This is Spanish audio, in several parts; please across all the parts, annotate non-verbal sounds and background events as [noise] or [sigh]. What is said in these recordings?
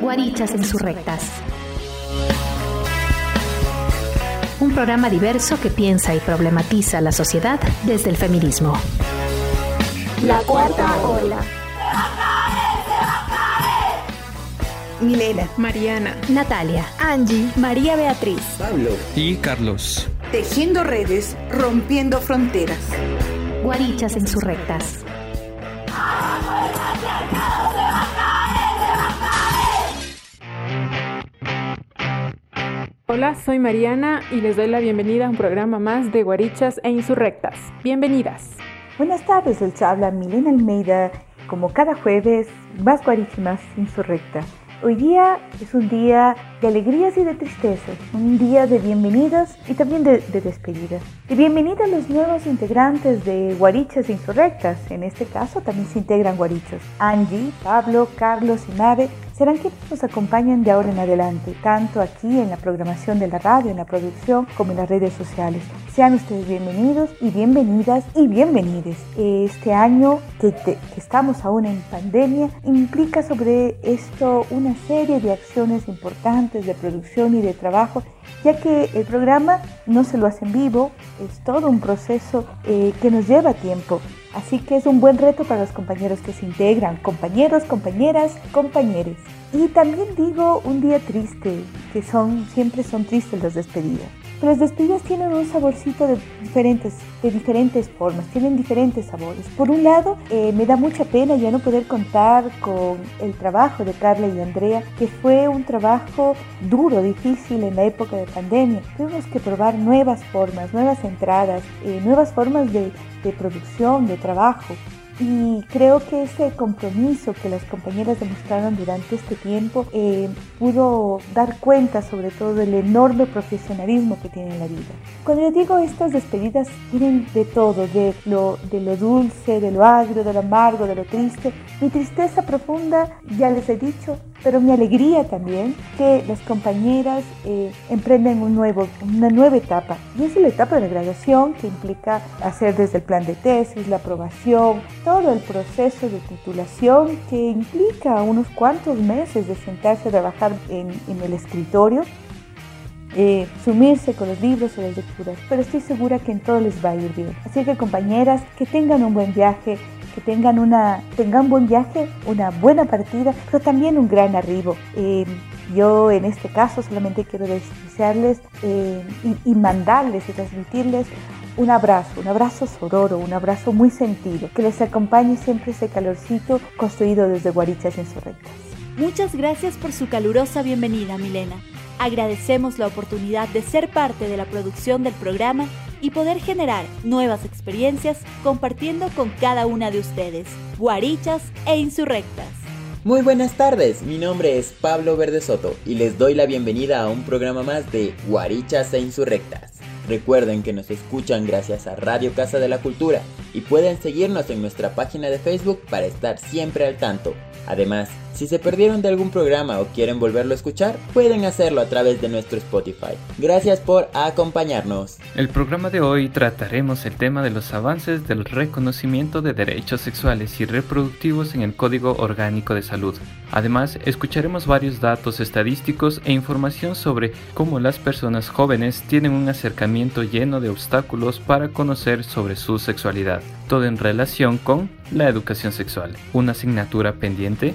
Guarichas Insurrectas. Un programa diverso que piensa y problematiza la sociedad desde el feminismo. La cuarta ola. Milena, Mariana, Natalia, Angie, María Beatriz, Pablo y Carlos. Tejiendo redes, rompiendo fronteras. Guarichas Insurrectas. Hola, soy Mariana y les doy la bienvenida a un programa más de Guarichas e Insurrectas. Bienvenidas. Buenas tardes, les habla Milena Almeida. Como cada jueves, más guaricha más insurrecta. Hoy día es un día de alegrías y de tristezas, un día de bienvenidas y también de, de despedidas. De bienvenida a los nuevos integrantes de Guarichas Insurrectas, en este caso también se integran guarichos. Angie, Pablo, Carlos y Nave serán quienes nos acompañan de ahora en adelante, tanto aquí en la programación de la radio, en la producción, como en las redes sociales. Sean ustedes bienvenidos y bienvenidas y bienvenides. Este año que estamos aún en pandemia implica sobre esto una serie de acciones importantes de producción y de trabajo, ya que el programa no se lo hace en vivo, es todo un proceso eh, que nos lleva tiempo. Así que es un buen reto para los compañeros que se integran, compañeros, compañeras, compañeres. Y también digo un día triste, que son siempre son tristes las despedidas. Las despedidas tienen un saborcito de diferentes, de diferentes formas, tienen diferentes sabores. Por un lado, eh, me da mucha pena ya no poder contar con el trabajo de Carla y Andrea, que fue un trabajo duro, difícil en la época de pandemia. Tuvimos que probar nuevas formas, nuevas entradas, eh, nuevas formas de producción, de trabajo. Y creo que ese compromiso que las compañeras demostraron durante este tiempo eh, pudo dar cuenta sobre todo del enorme profesionalismo que tiene la vida. Cuando les digo estas despedidas tienen de todo, de lo, de lo dulce, de lo agrio, de lo amargo, de lo triste. Mi tristeza profunda, ya les he dicho, pero mi alegría también que las compañeras eh, emprenden un nuevo, una nueva etapa. Y es la etapa de graduación que implica hacer desde el plan de tesis, la aprobación, todo el proceso de titulación que implica unos cuantos meses de sentarse a trabajar en, en el escritorio. Eh, sumirse con los libros o las lecturas, pero estoy segura que en todo les va a ir bien. Así que compañeras, que tengan un buen viaje, que tengan, una, tengan un buen viaje, una buena partida, pero también un gran arribo. Eh, yo en este caso solamente quiero desearles eh, y, mandarles y transmitirles un abrazo, un abrazo sororo, un abrazo muy sentido, que les acompañe siempre ese calorcito construido desde Guarichas Insurrectas. Muchas gracias por su calurosa bienvenida, Milena. Agradecemos la oportunidad de ser parte de la producción del programa y poder generar nuevas experiencias compartiendo con cada una de ustedes, guarichas e insurrectas. Muy buenas tardes, mi nombre es Pablo Verde Soto y les doy la bienvenida a un programa más de Guarichas e Insurrectas. Recuerden que nos escuchan gracias a Radio Casa de la Cultura y pueden seguirnos en nuestra página de Facebook para estar siempre al tanto. Además, si se perdieron de algún programa o quieren volverlo a escuchar, pueden hacerlo a través de nuestro Spotify. Gracias por acompañarnos. El programa de hoy trataremos el tema de los avances del reconocimiento de derechos sexuales y reproductivos en el Código Orgánico de Salud. Además, escucharemos varios datos estadísticos e información sobre cómo las personas jóvenes tienen un acercamiento lleno de obstáculos para conocer sobre su sexualidad, todo en relación con la educación sexual, una asignatura pendiente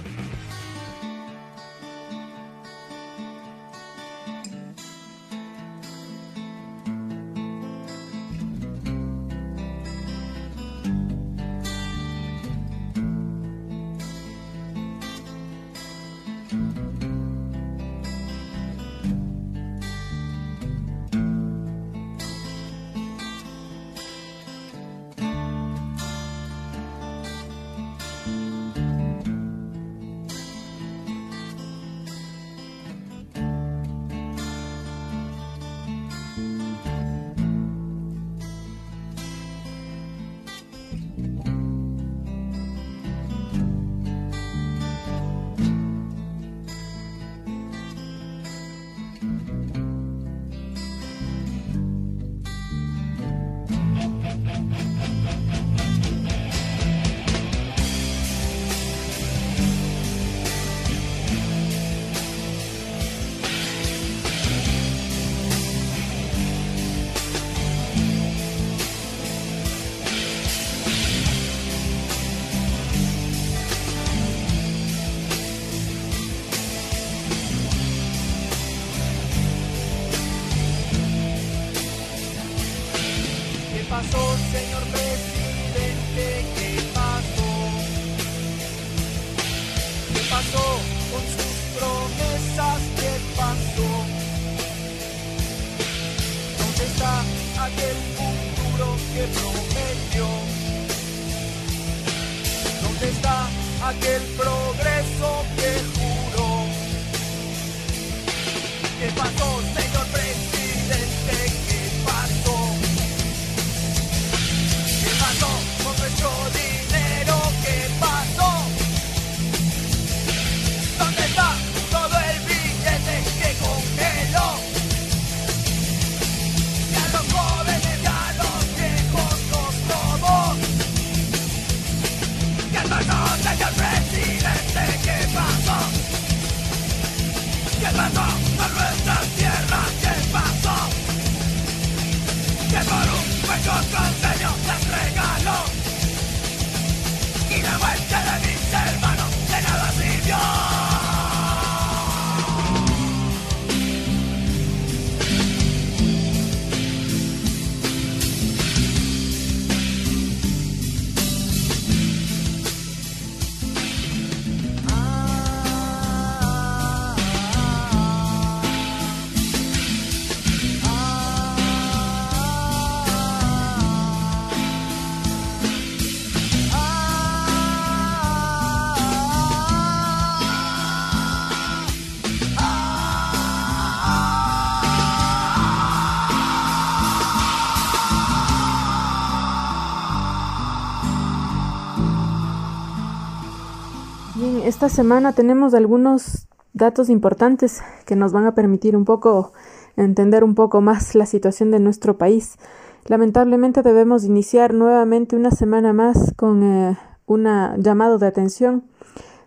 esta semana tenemos algunos datos importantes que nos van a permitir un poco entender un poco más la situación de nuestro país. Lamentablemente debemos iniciar nuevamente una semana más con eh, un llamado de atención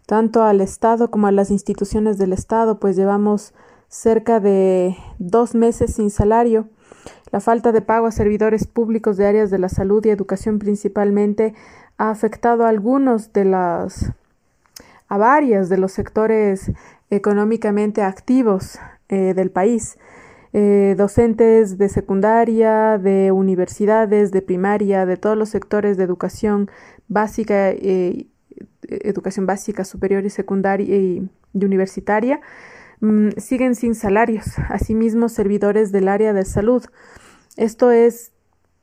tanto al Estado como a las instituciones del Estado, pues llevamos cerca de dos meses sin salario. La falta de pago a servidores públicos de áreas de la salud y educación principalmente ha afectado a algunos de las a varios de los sectores económicamente activos eh, del país. Eh, docentes de secundaria, de universidades, de primaria, de todos los sectores de educación básica, eh, educación básica, superior y secundaria y, universitaria, mmm, siguen sin salarios. Asimismo, servidores del área de salud. Esto es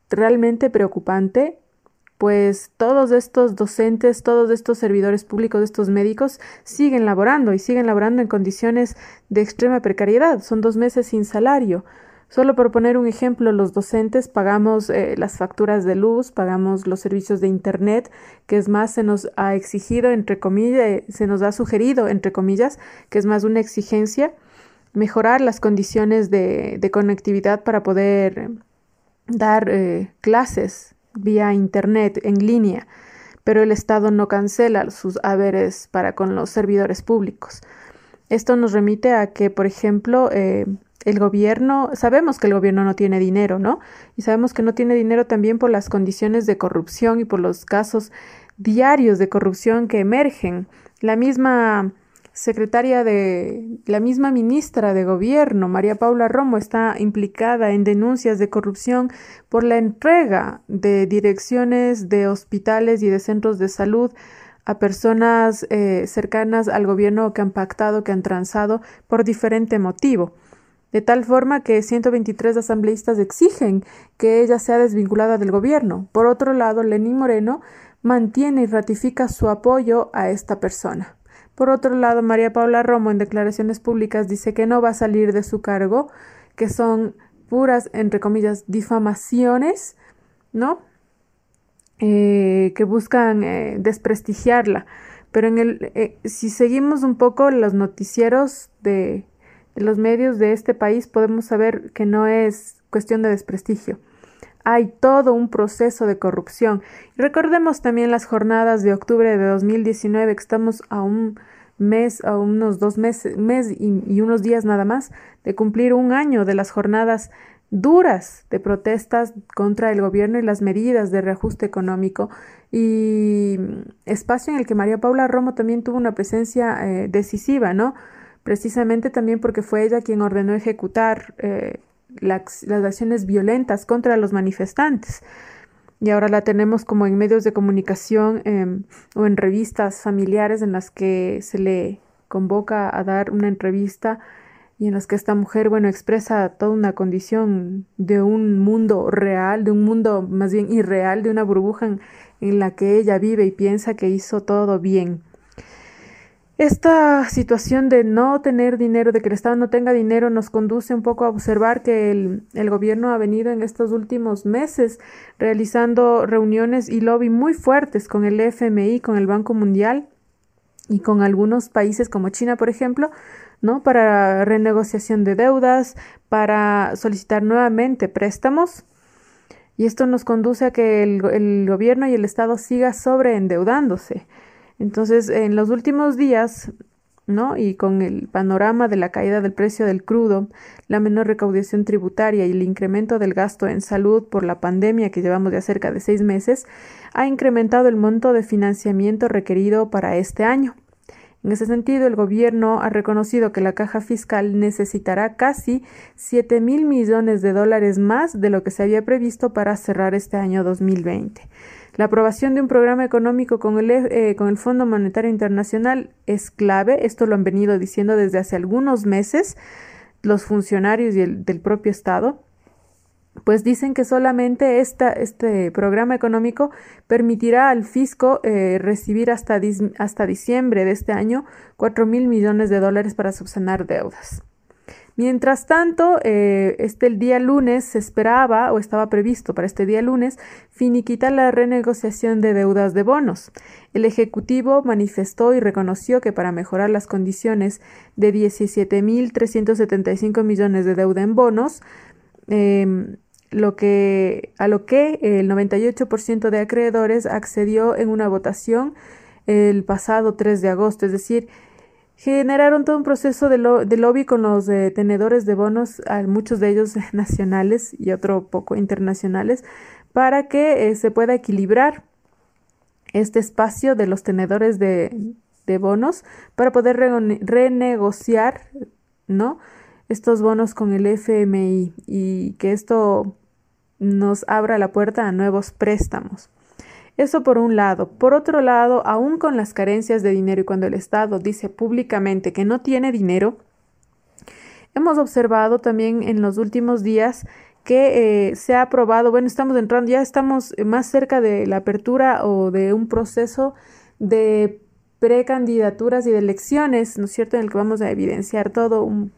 realmente preocupante pues todos estos docentes, todos estos servidores públicos, estos médicos siguen laborando y siguen laborando en condiciones de extrema precariedad. Son dos meses sin salario. Solo por poner un ejemplo, los docentes pagamos eh, las facturas de luz, pagamos los servicios de Internet, que es más, se nos ha exigido, entre comillas, se nos ha sugerido, entre comillas, que es más una exigencia, mejorar las condiciones de, de conectividad para poder dar eh, clases vía Internet en línea, pero el Estado no cancela sus haberes para con los servidores públicos. Esto nos remite a que, por ejemplo, eh, el gobierno, sabemos que el gobierno no tiene dinero, ¿no? Y sabemos que no tiene dinero también por las condiciones de corrupción y por los casos diarios de corrupción que emergen. La misma secretaria de la misma ministra de Gobierno, María Paula Romo, está implicada en denuncias de corrupción por la entrega de direcciones de hospitales y de centros de salud a personas eh, cercanas al gobierno que han pactado, que han transado por diferente motivo. De tal forma que 123 asambleístas exigen que ella sea desvinculada del gobierno. Por otro lado, Lenín Moreno mantiene y ratifica su apoyo a esta persona. Por otro lado, María Paula Romo en declaraciones públicas dice que no va a salir de su cargo, que son puras, entre comillas, difamaciones, ¿no? Eh, que buscan eh, desprestigiarla. Pero en el, eh, si seguimos un poco los noticieros de, de los medios de este país, podemos saber que no es cuestión de desprestigio hay todo un proceso de corrupción. Recordemos también las jornadas de octubre de 2019, que estamos a un mes, a unos dos meses, mes y, y unos días nada más de cumplir un año de las jornadas duras de protestas contra el gobierno y las medidas de reajuste económico y espacio en el que María Paula Romo también tuvo una presencia eh, decisiva, ¿no? Precisamente también porque fue ella quien ordenó ejecutar eh, las, acciones violentas contra los manifestantes. Y ahora la tenemos como en medios de comunicación eh, o en revistas familiares en las que se le convoca a dar una entrevista y en las que esta mujer, bueno, expresa toda una condición de un mundo real, de un mundo más bien irreal, de una burbuja en la que ella vive y piensa que hizo todo bien. Esta situación de no tener dinero, de que el Estado no tenga dinero, nos conduce un poco a observar que el, gobierno ha venido en estos últimos meses realizando reuniones y lobby muy fuertes con el FMI, con el Banco Mundial y con algunos países como China, por ejemplo, ¿no? Para renegociación de deudas, para solicitar nuevamente préstamos. Y esto nos conduce a que el, el gobierno y el Estado siga sobreendeudándose. Entonces, en los últimos días, ¿no? Y con el panorama de la caída del precio del crudo, la menor recaudación tributaria y el incremento del gasto en salud por la pandemia que llevamos ya cerca de seis meses, ha incrementado el monto de financiamiento requerido para este año. En ese sentido, el gobierno ha reconocido que la caja fiscal necesitará casi 7 mil millones de dólares más de lo que se había previsto para cerrar este año 2020. La aprobación de un programa económico con el, eh, con el Fondo Monetario Internacional es clave. Esto lo han venido diciendo desde hace algunos meses los funcionarios y el, del propio Estado. Pues dicen que solamente este programa económico permitirá al fisco eh, recibir hasta, hasta diciembre de este año 4 mil millones de dólares para subsanar deudas. Mientras tanto, eh, este el día lunes se esperaba o estaba previsto para este día lunes finiquitar la renegociación de deudas de bonos. El Ejecutivo manifestó y reconoció que para mejorar las condiciones de 17.375 millones de deuda en bonos, em, lo que, a lo que el 98% de acreedores accedió en una votación el pasado 3 de agosto, es decir, generaron todo un proceso de, lobby con los tenedores de bonos, muchos de ellos [laughs] nacionales y otro poco internacionales, para que eh, se pueda equilibrar este espacio de los tenedores de, de bonos para poder renegociar, ¿no? Estos bonos con el FMI y que esto nos abra la puerta a nuevos préstamos. Eso por un lado. Por otro lado, aún con las carencias de dinero y cuando el Estado dice públicamente que no tiene dinero, hemos observado también en los últimos días que eh, se ha aprobado, bueno, estamos entrando, ya estamos más cerca de la apertura o de un proceso de precandidaturas y de elecciones, ¿no es cierto?, en el que vamos a evidenciar todo un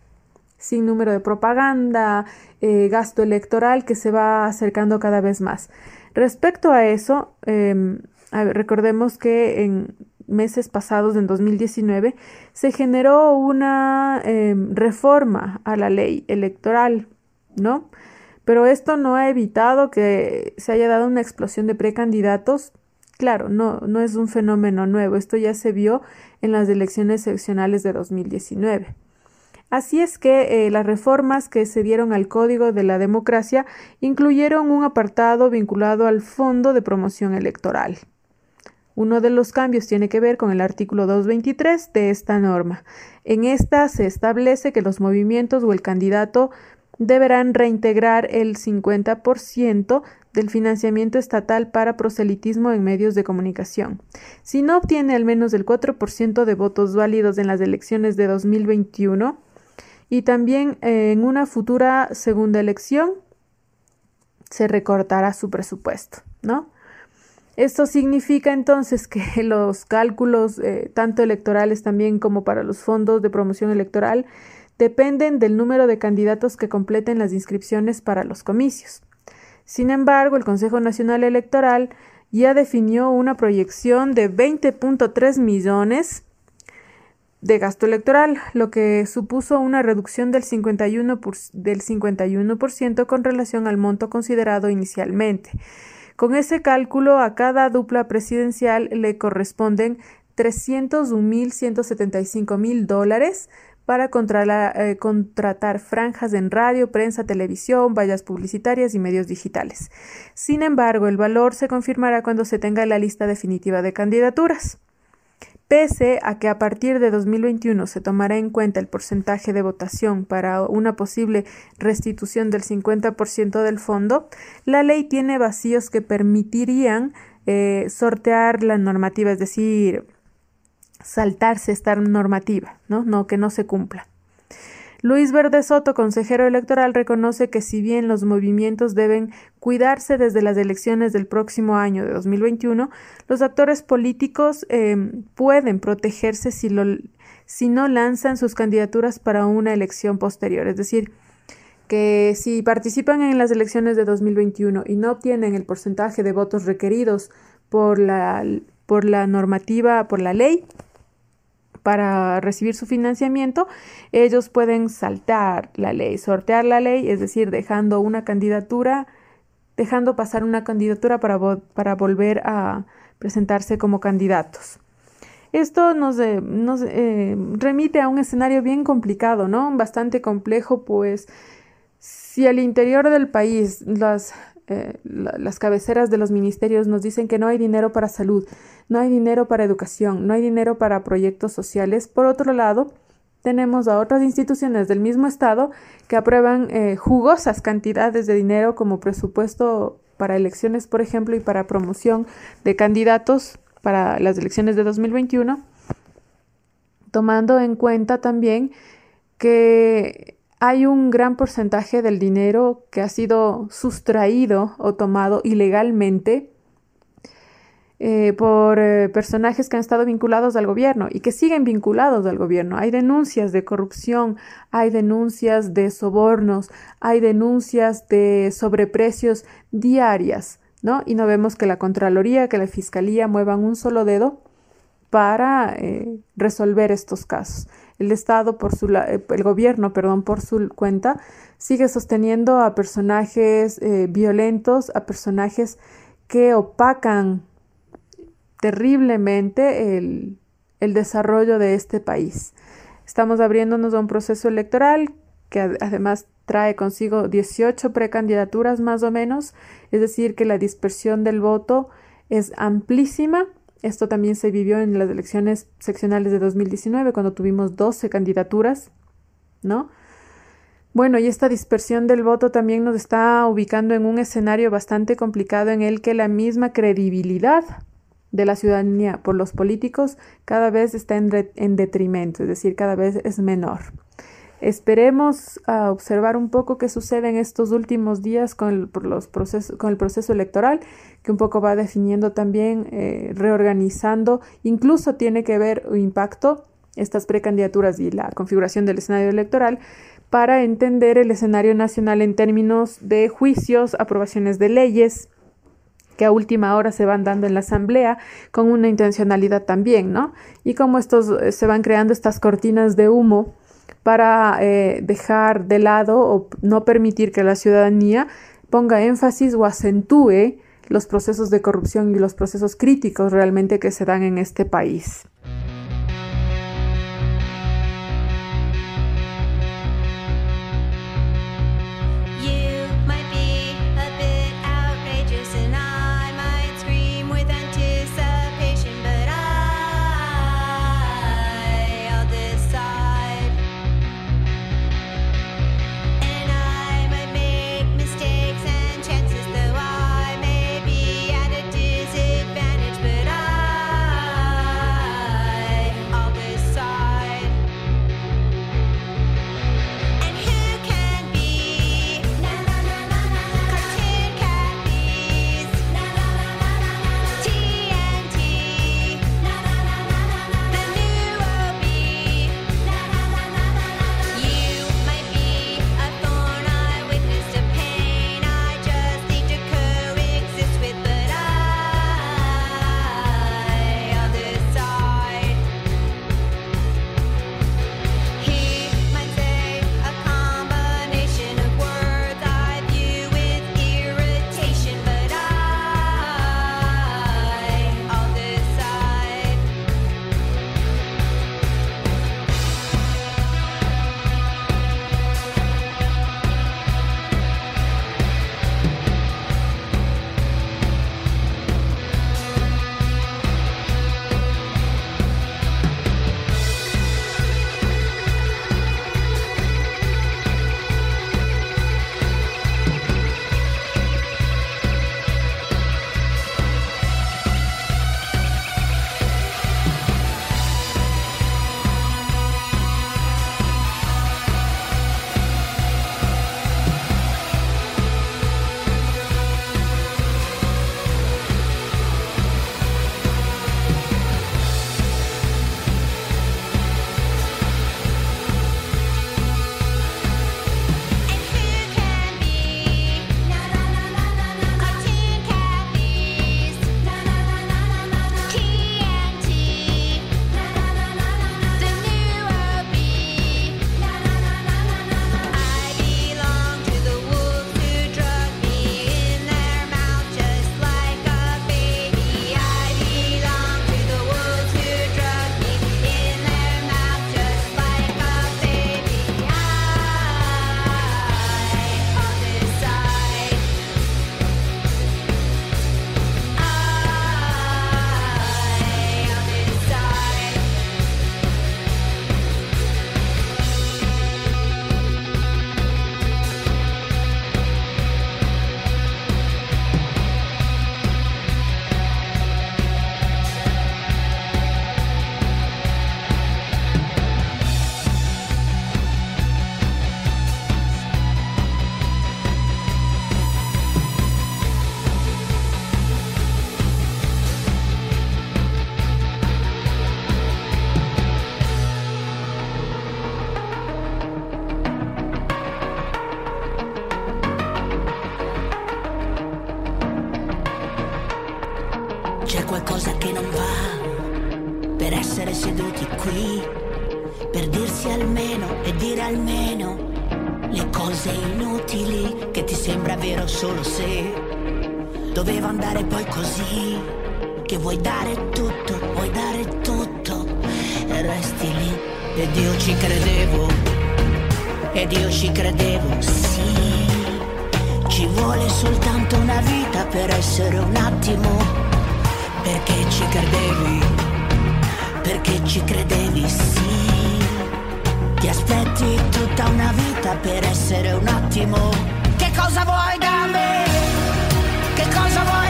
sinnúmero de propaganda, eh, gasto electoral que se va acercando cada vez más. Respecto a eso, em, recordemos que en meses pasados, en 2019, se generó una em, reforma a la ley electoral, ¿no? Pero esto no ha evitado que se haya dado una explosión de precandidatos. Claro, no, no es un fenómeno nuevo, esto ya se vio en las elecciones seccionales de 2019. Así es que eh, las reformas que se dieron al Código de la Democracia incluyeron un apartado vinculado al Fondo de Promoción Electoral. Uno de los cambios tiene que ver con el artículo 223 de esta norma. En esta se establece que los movimientos o el candidato deberán reintegrar el 50% del financiamiento estatal para proselitismo en medios de comunicación. Si no obtiene al menos el 4% de votos válidos en las elecciones de 2021, y también eh, en una futura segunda elección se recortará su presupuesto, ¿no? Esto significa entonces que [laughs] los cálculos, eh, tanto electorales también como para los fondos de promoción electoral, dependen del número de candidatos que completen las inscripciones para los comicios. Sin embargo, el Consejo Nacional Electoral ya definió una proyección de 20.3 millones de gasto electoral, lo que supuso una reducción del 51%, del 51 con relación al monto considerado inicialmente. Con ese cálculo, a cada dupla presidencial le corresponden 301.175 mil dólares para eh, contratar franjas en radio, prensa, televisión, vallas publicitarias y medios digitales. Sin embargo, el valor se confirmará cuando se tenga la lista definitiva de candidaturas. Pese a que a partir de 2021 se tomará en cuenta el porcentaje de votación para una posible restitución del 50% del fondo, la ley tiene vacíos que permitirían eh, sortear la normativa, es decir, saltarse esta normativa, ¿no? no que no se cumpla. Luis Verde Soto, consejero electoral, reconoce que si bien los movimientos deben cuidarse desde las elecciones del próximo año de 2021, los actores políticos eh, pueden protegerse si, lo, si no lanzan sus candidaturas para una elección posterior. Es decir, que si participan en las elecciones de 2021 y no obtienen el porcentaje de votos requeridos por la, por la normativa, por la ley, para recibir su financiamiento, ellos pueden saltar la ley, sortear la ley, es decir, dejando una candidatura, dejando pasar una candidatura para, para volver a presentarse como candidatos. Esto nos, eh, eh, remite a un escenario bien complicado, ¿no? Bastante complejo, pues si al interior del país las eh, las cabeceras de los ministerios nos dicen que no hay dinero para salud, no hay dinero para educación, no hay dinero para proyectos sociales. Por otro lado, tenemos a otras instituciones del mismo Estado que aprueban eh, jugosas cantidades de dinero como presupuesto para elecciones, por ejemplo, y para promoción de candidatos para las elecciones de 2021, tomando en cuenta también que hay un gran porcentaje del dinero que ha sido sustraído o tomado ilegalmente eh, por eh, personajes que han estado vinculados al gobierno y que siguen vinculados al gobierno. Hay denuncias de corrupción, hay denuncias de sobornos, hay denuncias de sobreprecios diarias, ¿no? Y no vemos que la Contraloría, que la Fiscalía muevan un solo dedo para eh, resolver estos casos el Estado por su eh, el gobierno, perdón, por su cuenta sigue sosteniendo a personajes eh, violentos, a personajes que opacan terriblemente el, el desarrollo de este país. Estamos abriéndonos a un proceso electoral que además trae consigo 18 precandidaturas más o menos, es decir, que la dispersión del voto es amplísima esto también se vivió en las elecciones seccionales de 2019, cuando tuvimos 12 candidaturas, ¿no? Bueno, y esta dispersión del voto también nos está ubicando en un escenario bastante complicado en el que la misma credibilidad de la ciudadanía por los políticos cada vez está en, en detrimento, es decir, cada vez es menor. Esperemos a observar un poco qué sucede en estos últimos días con el, los con el proceso electoral, que un poco va definiendo también, eh, reorganizando, incluso tiene que ver impacto estas precandidaturas y la configuración del escenario electoral para entender el escenario nacional en términos de juicios, aprobaciones de leyes, que a última hora se van dando en la asamblea con una intencionalidad también, ¿no? Y cómo estos eh, se van creando estas cortinas de humo para eh, dejar de lado o no permitir que la ciudadanía ponga énfasis o acentúe los procesos de corrupción y los procesos críticos realmente que se dan en este país. Vero solo se doveva andare poi così, che vuoi dare tutto, vuoi dare tutto e resti lì ed io ci credevo, ed io ci credevo, sì. Ci vuole soltanto una vita per essere un attimo, perché ci credevi, perché ci credevi, sì. Ti aspetti tutta una vita per essere un attimo. Che cosa vuoi da me? Che cosa vuoi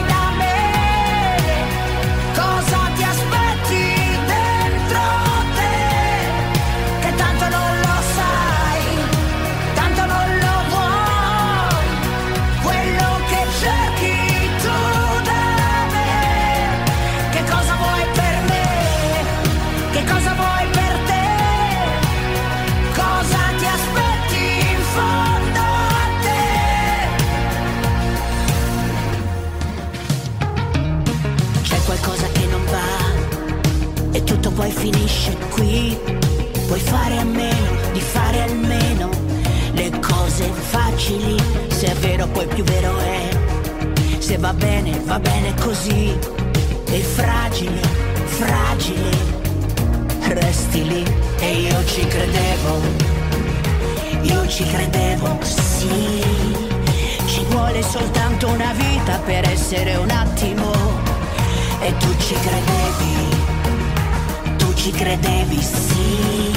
finisce qui. Puoi fare a meno di fare almeno le cose facili. Se è vero poi più vero è. Se va bene, va bene così. E fragile, fragile. Resti lì e io ci credevo. Io ci credevo, sì. Ci vuole soltanto una vita per essere un attimo. E tu ci credevi ci credevi, sì.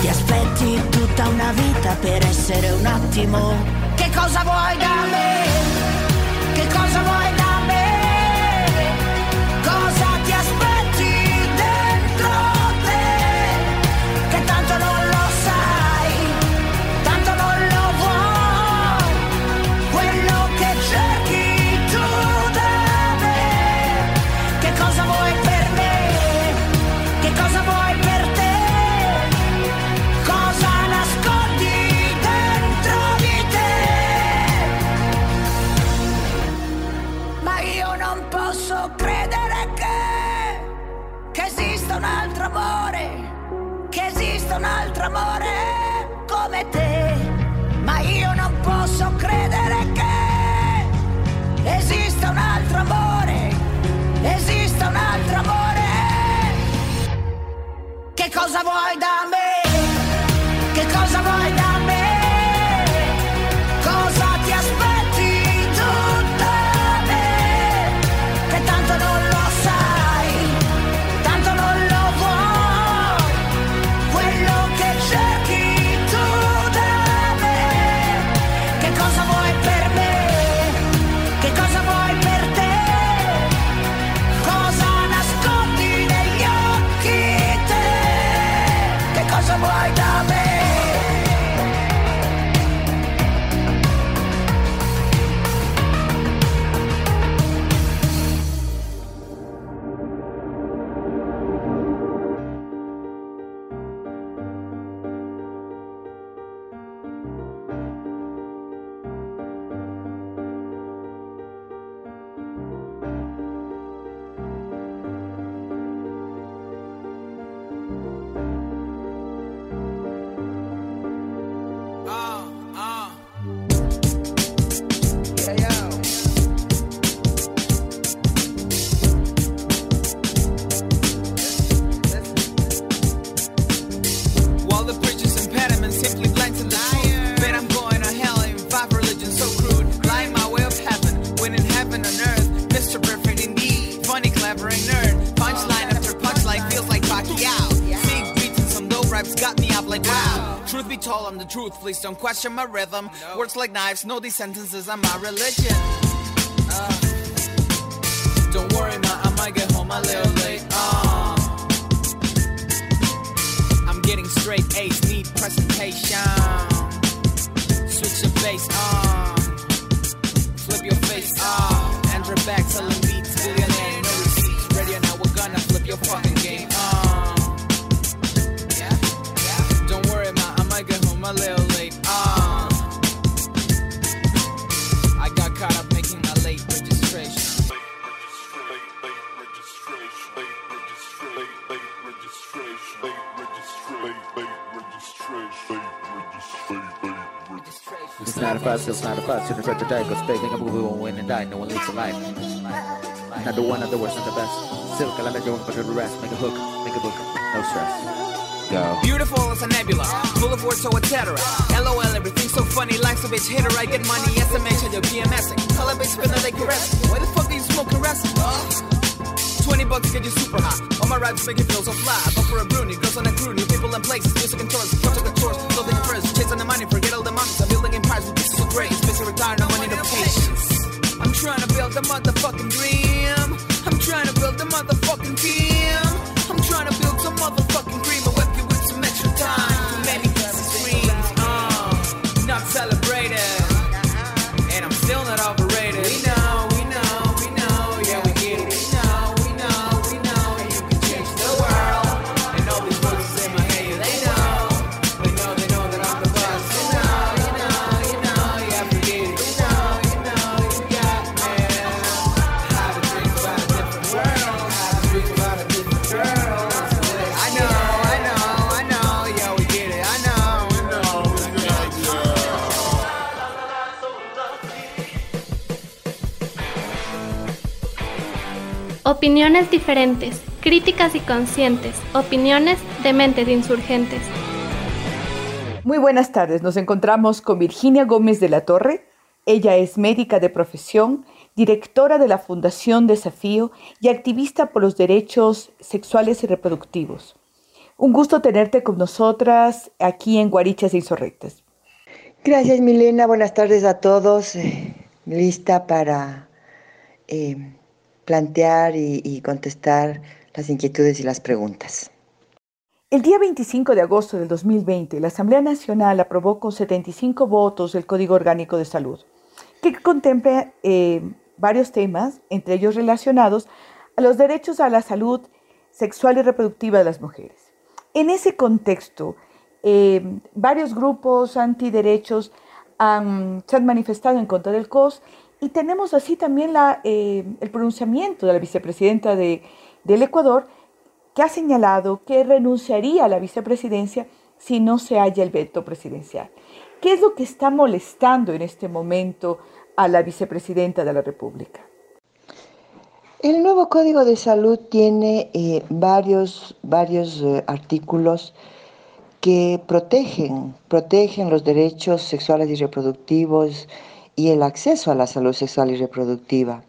Ti aspetti tutta una vita per essere un attimo. Che cosa vuoi da me? Che cosa vuoi Please don't question my rhythm. Words like knives, know these sentences are my religion. Uh, don't worry, ma, I might get home a little late. Uh, I'm getting straight A's, need presentation. Not a fuss. Shouldn't the die, cause big, make a movie won't win and die. No one leads a life. Not the one, not the worst, not the best. Silk, I let you work, but the rest. Make a hook, make a book, no stress. Go. Beautiful as a nebula, full of words so etc. LOL, everything's so funny, life's a bitch hitter. I get money, yes, I mention your PMSing. Tell a bitch spinner they caress. Why the fuck are you smoking rest? 20 bucks get you super hot. My make you feel so fly. But for a bruni, girls on a crew, people and places, music and tours, project and tours, clothing and furs, chasing the money, forget all the money. I'm building empires with pieces of grace, busy retiring, no money, no patience. I'm trying to build a motherfucking dream. I'm trying to build a motherfucking team. I'm trying to build some motherfucking Opiniones diferentes, críticas y conscientes, opiniones de mentes insurgentes. Muy buenas tardes, nos encontramos con Virginia Gómez de la Torre. Ella es médica de profesión, directora de la Fundación Desafío y activista por los derechos sexuales y reproductivos. Un gusto tenerte con nosotras aquí en Guarichas Insurrectas. Gracias, Milena. Buenas tardes a todos. Eh, lista para eh, plantear y, contestar las inquietudes y las preguntas. El día 25 de agosto del 2020, la Asamblea Nacional aprobó con 75 votos el Código Orgánico de Salud, que contempla eh, varios temas, entre ellos relacionados a los derechos a la salud sexual y reproductiva de las mujeres. En ese contexto, eh, varios grupos antiderechos han, se han manifestado en contra del COS y tenemos así también eh, el pronunciamiento de la vicepresidenta de, del Ecuador, que ha señalado que renunciaría a la vicepresidencia si no se halla el veto presidencial. ¿Qué es lo que está molestando en este momento a la vicepresidenta de la República? El nuevo Código de Salud tiene eh, varios, varios eh, artículos que protegen, protegen los derechos sexuales y reproductivos y el acceso a la salud sexual y reproductiva.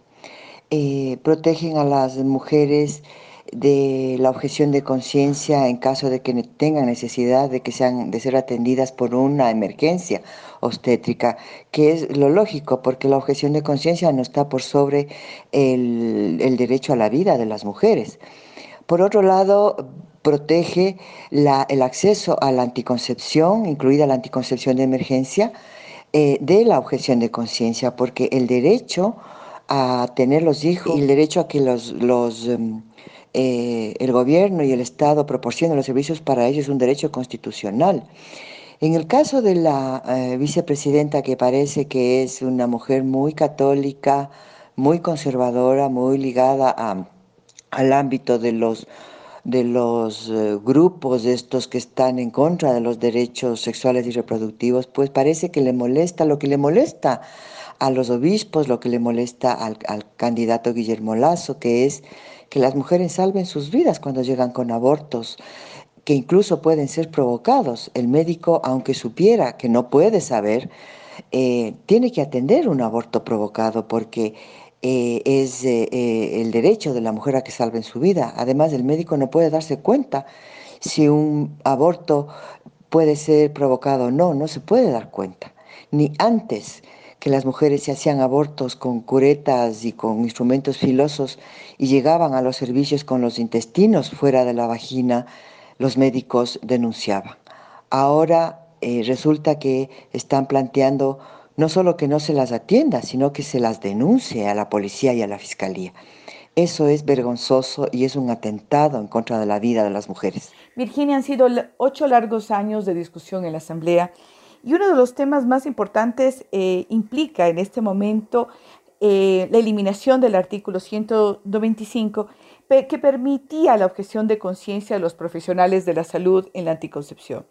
Eh, protegen a las mujeres de la objeción de conciencia en caso de que tengan necesidad de que sean de ser atendidas por una emergencia obstétrica, que es lo lógico, porque la objeción de conciencia no está por sobre el, el, derecho a la vida de las mujeres. Por otro lado, protege la, el acceso a la anticoncepción, incluida la anticoncepción de emergencia, eh, de la objeción de conciencia, porque el derecho a tener los hijos y el derecho a que los, los um, eh, el gobierno y el Estado proporcionen los servicios para ellos es un derecho constitucional. En el caso de la eh, vicepresidenta, que parece que es una mujer muy católica, muy conservadora, muy ligada a, al ámbito de los, de los eh, grupos estos que están en contra de los derechos sexuales y reproductivos, pues parece que le molesta lo que le molesta a los obispos, lo que le molesta al, al candidato Guillermo Lazo, que es que las mujeres salven sus vidas cuando llegan con abortos que incluso pueden ser provocados. El médico, aunque supiera que no puede saber, eh, tiene que atender un aborto provocado porque eh, es eh, el derecho de la mujer a que salven su vida. Además, el médico no puede darse cuenta si un aborto puede ser provocado o no, no se puede dar cuenta. Ni antes que las mujeres se hacían abortos con curetas y con instrumentos filosos y llegaban a los servicios con los intestinos fuera de la vagina, los médicos denunciaban. Ahora eh, resulta que están planteando no solo que no se las atienda, sino que se las denuncie a la policía y a la fiscalía. Eso es vergonzoso y es un atentado en contra de la vida de las mujeres. Virginia, han sido ocho largos años de discusión en la Asamblea y uno de los temas más importantes eh, implica en este momento eh, la eliminación del artículo 195 que permitía la objeción de conciencia a los profesionales de la salud en la anticoncepción.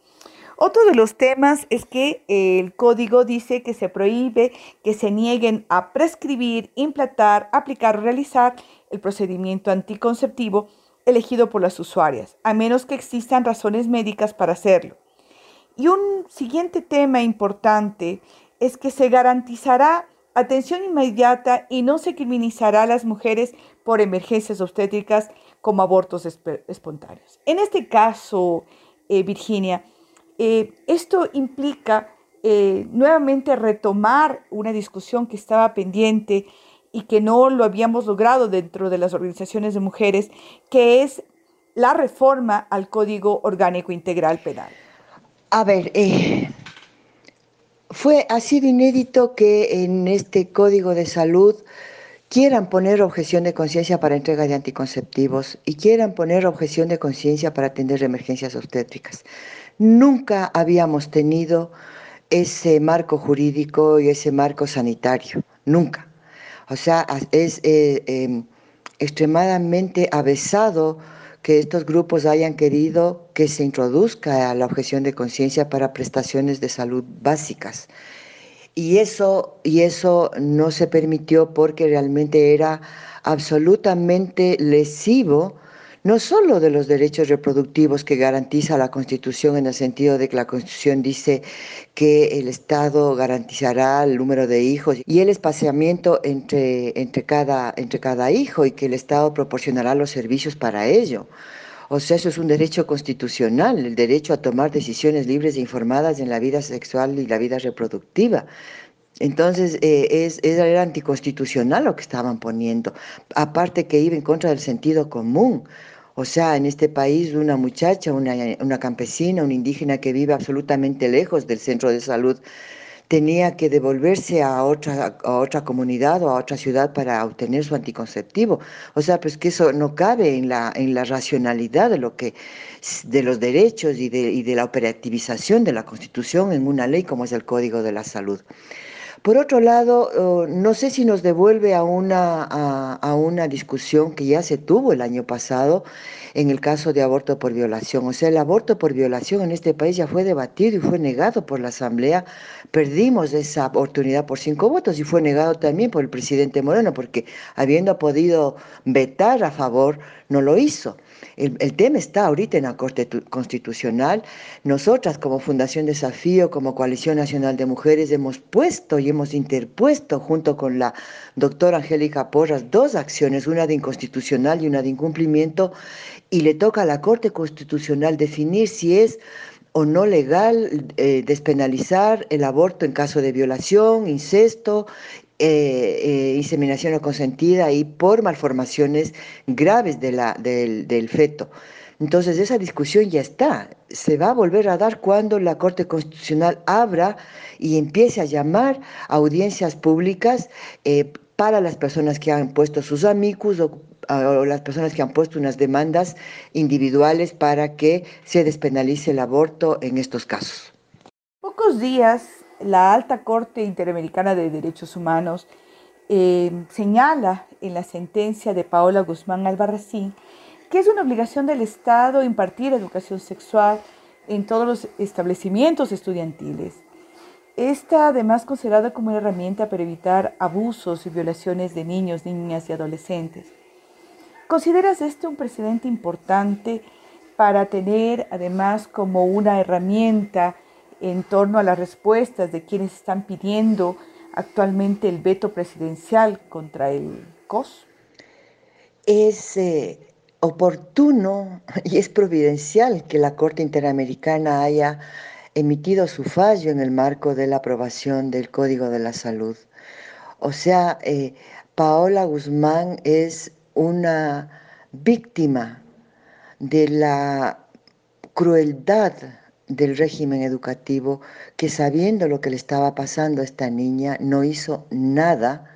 Otro de los temas es que el código dice que se prohíbe que se nieguen a prescribir, implantar, aplicar o realizar el procedimiento anticonceptivo elegido por las usuarias, a menos que existan razones médicas para hacerlo. Y un siguiente tema importante es que se garantizará atención inmediata y no se criminalizará a las mujeres por emergencias obstétricas como abortos espontáneos. En este caso, eh, Virginia, eh, esto implica eh, nuevamente retomar una discusión que estaba pendiente y que no lo habíamos logrado dentro de las organizaciones de mujeres, que es la reforma al Código Orgánico Integral Penal. A ver, eh, fue, ha sido inédito que en este Código de Salud quieran poner objeción de conciencia para entrega de anticonceptivos y quieran poner objeción de conciencia para atender emergencias obstétricas. Nunca habíamos tenido ese marco jurídico y ese marco sanitario, nunca. O sea, es eh, em, extremadamente avesado que estos grupos hayan querido que se introduzca la objeción de conciencia para prestaciones de salud básicas. Y eso, y eso no se permitió porque realmente era absolutamente lesivo no solo de los derechos reproductivos que garantiza la Constitución en el sentido de que la Constitución dice que el Estado garantizará el número de hijos y el espaciamiento entre, entre, cada, entre cada hijo y que el Estado proporcionará los servicios para ello. O sea, eso es un derecho constitucional, el derecho a tomar decisiones libres e informadas en la vida sexual y la vida reproductiva. Entonces, eh, es, era anticonstitucional lo que estaban poniendo, aparte que iba en contra del sentido común. O sea, en este país una muchacha, una, campesina, una indígena que vive absolutamente lejos del centro de salud, tenía que devolverse a otra, a otra comunidad o a otra ciudad para obtener su anticonceptivo. O sea, pues que eso no cabe en la, en la racionalidad de, lo que, de los derechos y de, y de la operativización de la Constitución en una ley como es el Código de la Salud. Por otro lado, no sé si nos devuelve a una, a, una discusión que ya se tuvo el año pasado en el caso de aborto por violación. O sea, el aborto por violación en este país ya fue debatido y fue negado por la Asamblea. Perdimos esa oportunidad por cinco votos y fue negado también por el presidente Moreno, porque habiendo podido vetar a favor, no lo hizo. El, tema está ahorita en la Corte Constitucional. Nosotras como Fundación Desafío, como Coalición Nacional de Mujeres, hemos puesto y hemos interpuesto junto con la doctora Angélica Porras dos acciones, una de inconstitucional y una de incumplimiento, y le toca a la Corte Constitucional definir si es o no legal eh, despenalizar el aborto en caso de violación, incesto eh, eh, inseminación no consentida y por malformaciones graves de la, del, del feto. Entonces esa discusión ya está, se va a volver a dar cuando la Corte Constitucional abra y empiece a llamar a audiencias públicas eh, para las personas que han puesto sus amicus o, o, las personas que han puesto unas demandas individuales para que se despenalice el aborto en estos casos. Pocos días la Alta Corte Interamericana de Derechos Humanos eh, señala en la sentencia de Paola Guzmán Albarracín que es una obligación del Estado impartir educación sexual en todos los establecimientos estudiantiles. Esta además considerada como una herramienta para evitar abusos y violaciones de niños, niñas y adolescentes. ¿Consideras este un precedente importante para tener además como una herramienta en torno a las respuestas de quienes están pidiendo actualmente el veto presidencial contra el COS? Es eh, oportuno [laughs] y es providencial que la Corte Interamericana haya emitido su fallo en el marco de la aprobación del Código de la Salud. O sea, eh, Paola Guzmán es una víctima de la crueldad del régimen educativo que sabiendo lo que le estaba pasando a esta niña no hizo nada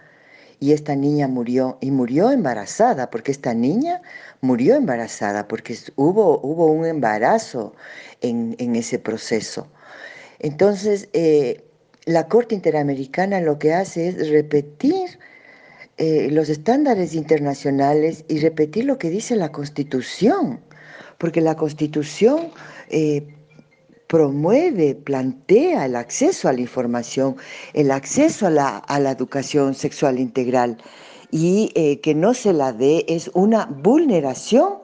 y esta niña murió y murió embarazada porque esta niña murió embarazada porque hubo, hubo un embarazo en, ese proceso. Entonces, eh, la Corte Interamericana lo que hace es repetir eh, los estándares internacionales y repetir lo que dice la Constitución, porque la Constitución eh, promueve, plantea el acceso a la información, el acceso a la, a la educación sexual integral y eh, que no se la dé es una vulneración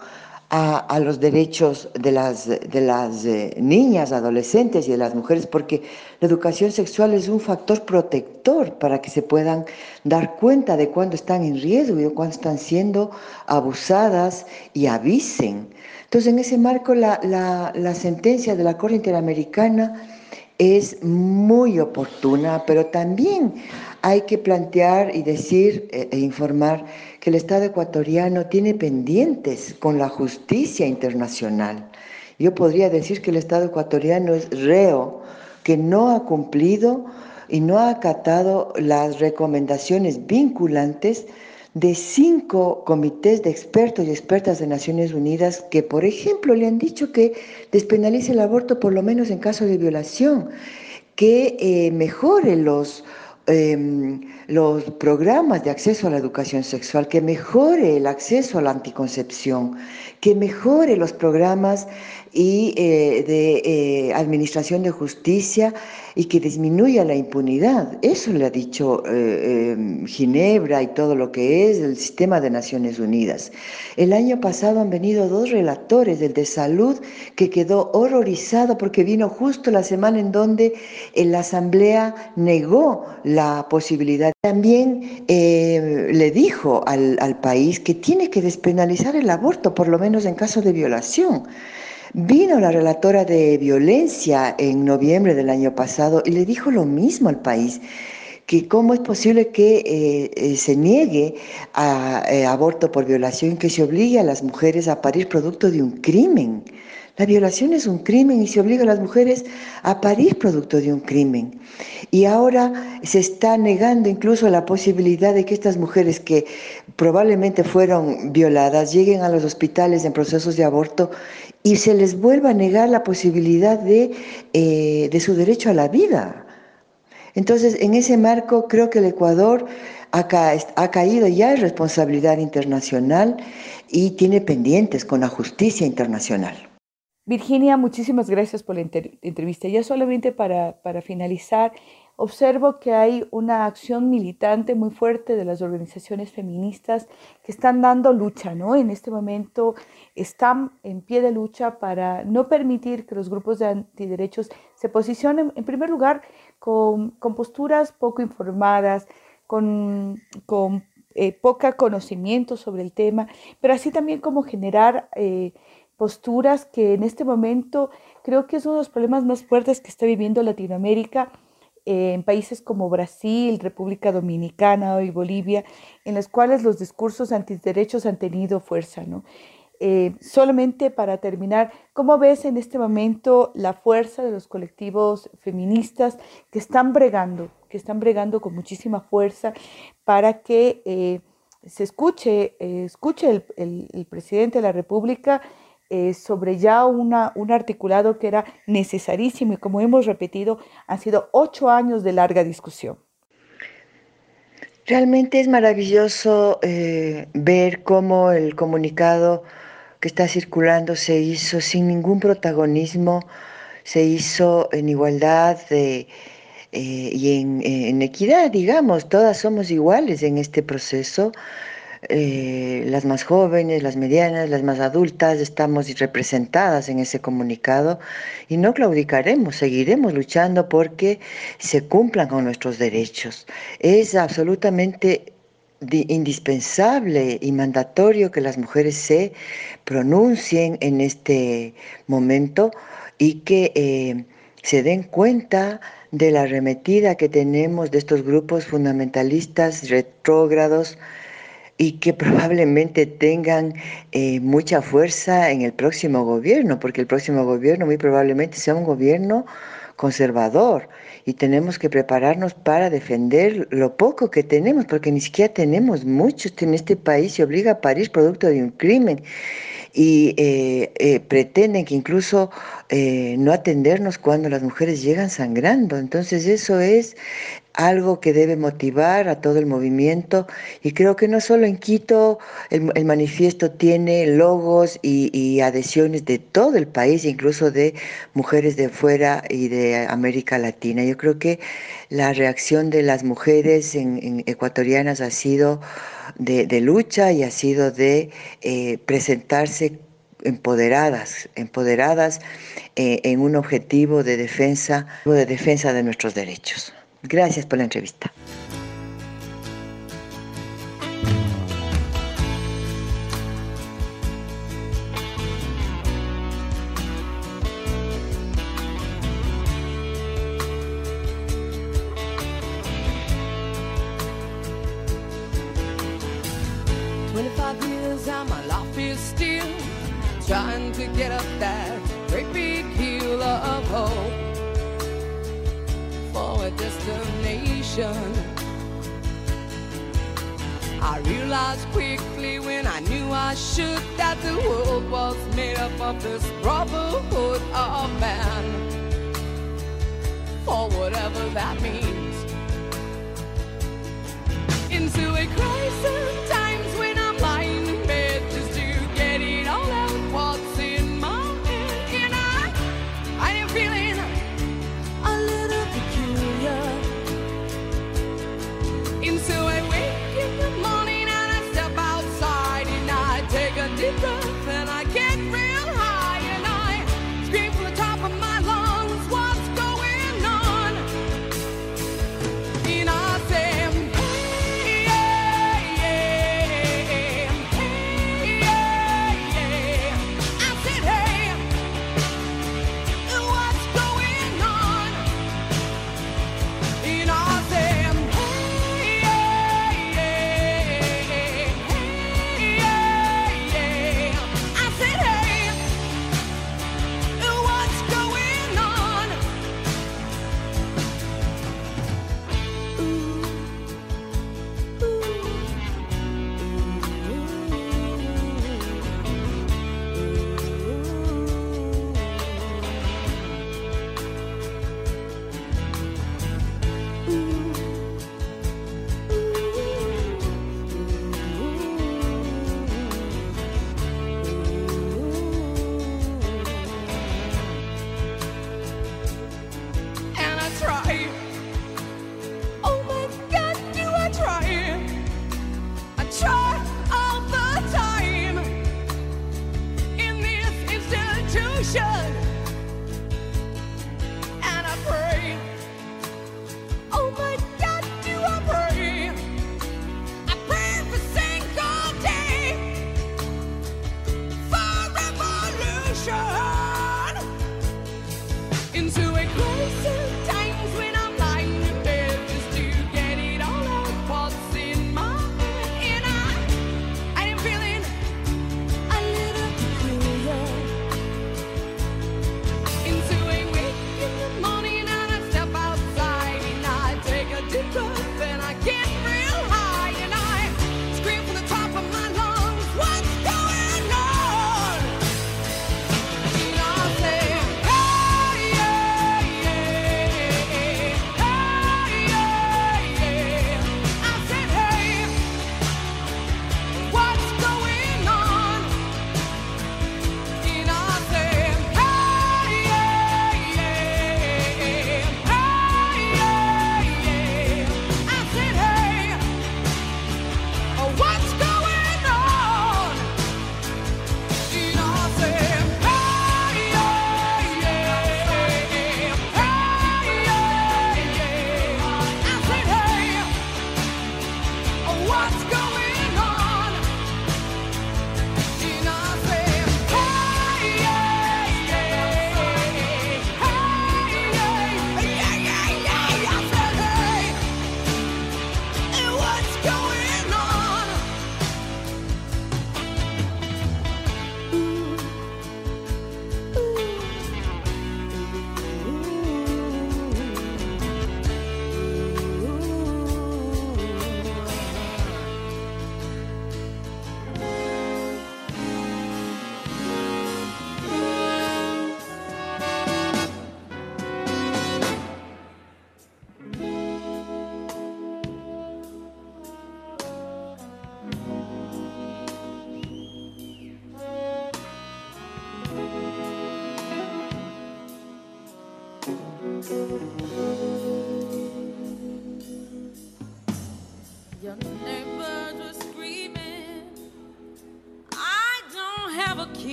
a, los derechos de las, de las eh, niñas, adolescentes y de las mujeres, porque la educación sexual es un factor protector para que se puedan dar cuenta de cuándo están en riesgo y cuándo están siendo abusadas y avisen. Entonces, en ese marco, la, sentencia de la Corte Interamericana es muy oportuna, pero también hay que plantear y decir eh, e informar que el Estado ecuatoriano tiene pendientes con la justicia internacional. Yo podría decir que el Estado ecuatoriano es reo, que no ha cumplido y no ha acatado las recomendaciones vinculantes de cinco comités de expertos y expertas de Naciones Unidas que, por ejemplo, le han dicho que despenalice el aborto por lo menos en caso de violación, que eh, mejore los Em, los programas de acceso a la educación sexual, que mejore el acceso a la anticoncepción, que mejore los programas y eh, de eh, administración de justicia y que disminuya la impunidad. Eso le ha dicho eh, Ginebra y todo lo que es el sistema de Naciones Unidas. El año pasado han venido dos relatores, del de salud, que quedó horrorizado porque vino justo la semana en donde la Asamblea negó la posibilidad. También le dijo al, al país que tiene que despenalizar el aborto, por lo menos en caso de violación. Vino la relatora de violencia en noviembre del año pasado y le dijo lo mismo al país que cómo es posible que eh, eh, se niegue a eh, aborto por violación, que se obligue a las mujeres a parir producto de un crimen. La violación es un crimen y se obliga a las mujeres a parir producto de un crimen. Y ahora se está negando incluso la posibilidad de que estas mujeres que probablemente fueron violadas lleguen a los hospitales en procesos de aborto y se les vuelva a negar la posibilidad de, eh, de su derecho a la vida. Entonces, en ese marco, creo que el Ecuador ha, ha caído ya en responsabilidad internacional y tiene pendientes con la justicia internacional. Virginia, muchísimas gracias por la entrevista. Ya solamente para, finalizar, observo que hay una acción militante muy fuerte de las organizaciones feministas que están dando lucha, ¿no? En este momento están en pie de lucha para no permitir que los grupos de antiderechos se posicionen, en primer lugar, con, posturas poco informadas, con, con eh, poca conocimiento sobre el tema, pero así también como generar... Eh, posturas que en este momento creo que es uno de los problemas más fuertes que está viviendo Latinoamérica en países como Brasil, República Dominicana y Bolivia, en los cuales los discursos antiderechos han tenido fuerza. ¿no? Eh, solamente para terminar, ¿cómo ves en este momento la fuerza de los colectivos feministas que están bregando, que están bregando con muchísima fuerza para que eh, se escuche, escuche el, el presidente de la República eh, sobre ya una, un articulado que era necesarísimo y como hemos repetido, han sido ocho años de larga discusión. Realmente es maravilloso eh, ver cómo el comunicado que está circulando se hizo sin ningún protagonismo, se hizo en igualdad eh, y en, en, equidad, digamos, todas somos iguales en este proceso. Eh, las más jóvenes, las medianas, las más adultas, estamos representadas en ese comunicado y no claudicaremos, seguiremos luchando porque se cumplan con nuestros derechos. Es absolutamente indispensable y mandatorio que las mujeres se pronuncien en este momento y que eh, se den cuenta de la arremetida que tenemos de estos grupos fundamentalistas retrógrados y que probablemente tengan eh, mucha fuerza en el próximo gobierno, porque el próximo gobierno muy probablemente sea un gobierno conservador y tenemos que prepararnos para defender lo poco que tenemos, porque ni siquiera tenemos mucho en este país, se obliga a París producto de un crimen y eh, eh, pretenden que incluso no atendernos cuando las mujeres llegan sangrando. Entonces eso es algo que debe motivar a todo el movimiento y creo que no solo en Quito el, manifiesto tiene logos y, adhesiones de todo el país, incluso de mujeres de fuera y de América Latina. Yo creo que la reacción de las mujeres en, ecuatorianas ha sido de, lucha y ha sido de eh, presentarse empoderadas, empoderadas eh, en un objetivo de defensa, de defensa de nuestros derechos. Gracias por la entrevista.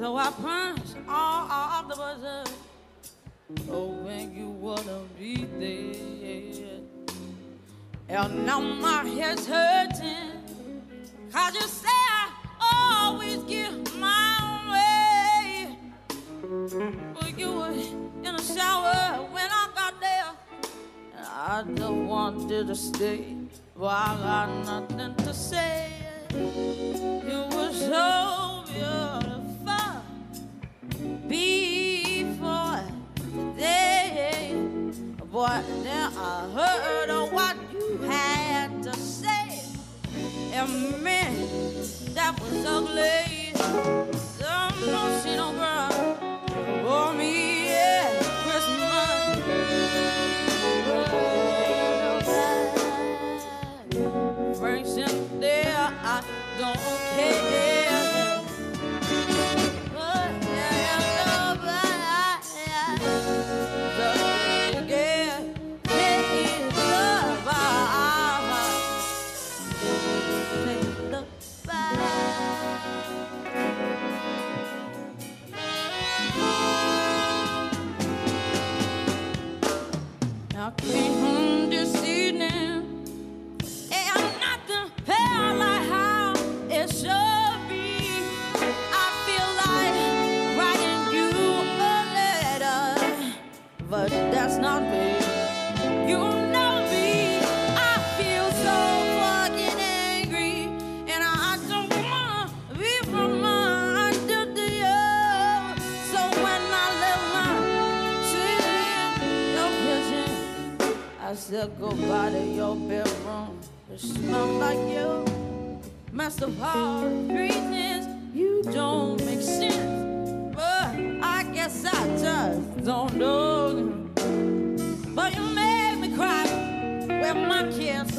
So I punched all of the buzzers, oh, hoping you wanna be there. And now my head's hurting. Cause you say I always get my way. But you were in the shower when I got there. And I just wanted to stay, but I got nothing to say. You were so beautiful before today. But now I heard of what you had to say. And man, that was ugly. Some no girl I said goodbye to your bedroom. It smelled like you. Master all greatness, you don't make sense. But I guess I just don't know. But you make me cry when my kids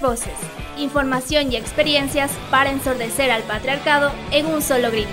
Voces, información y experiencias para ensordecer al patriarcado en un solo grito.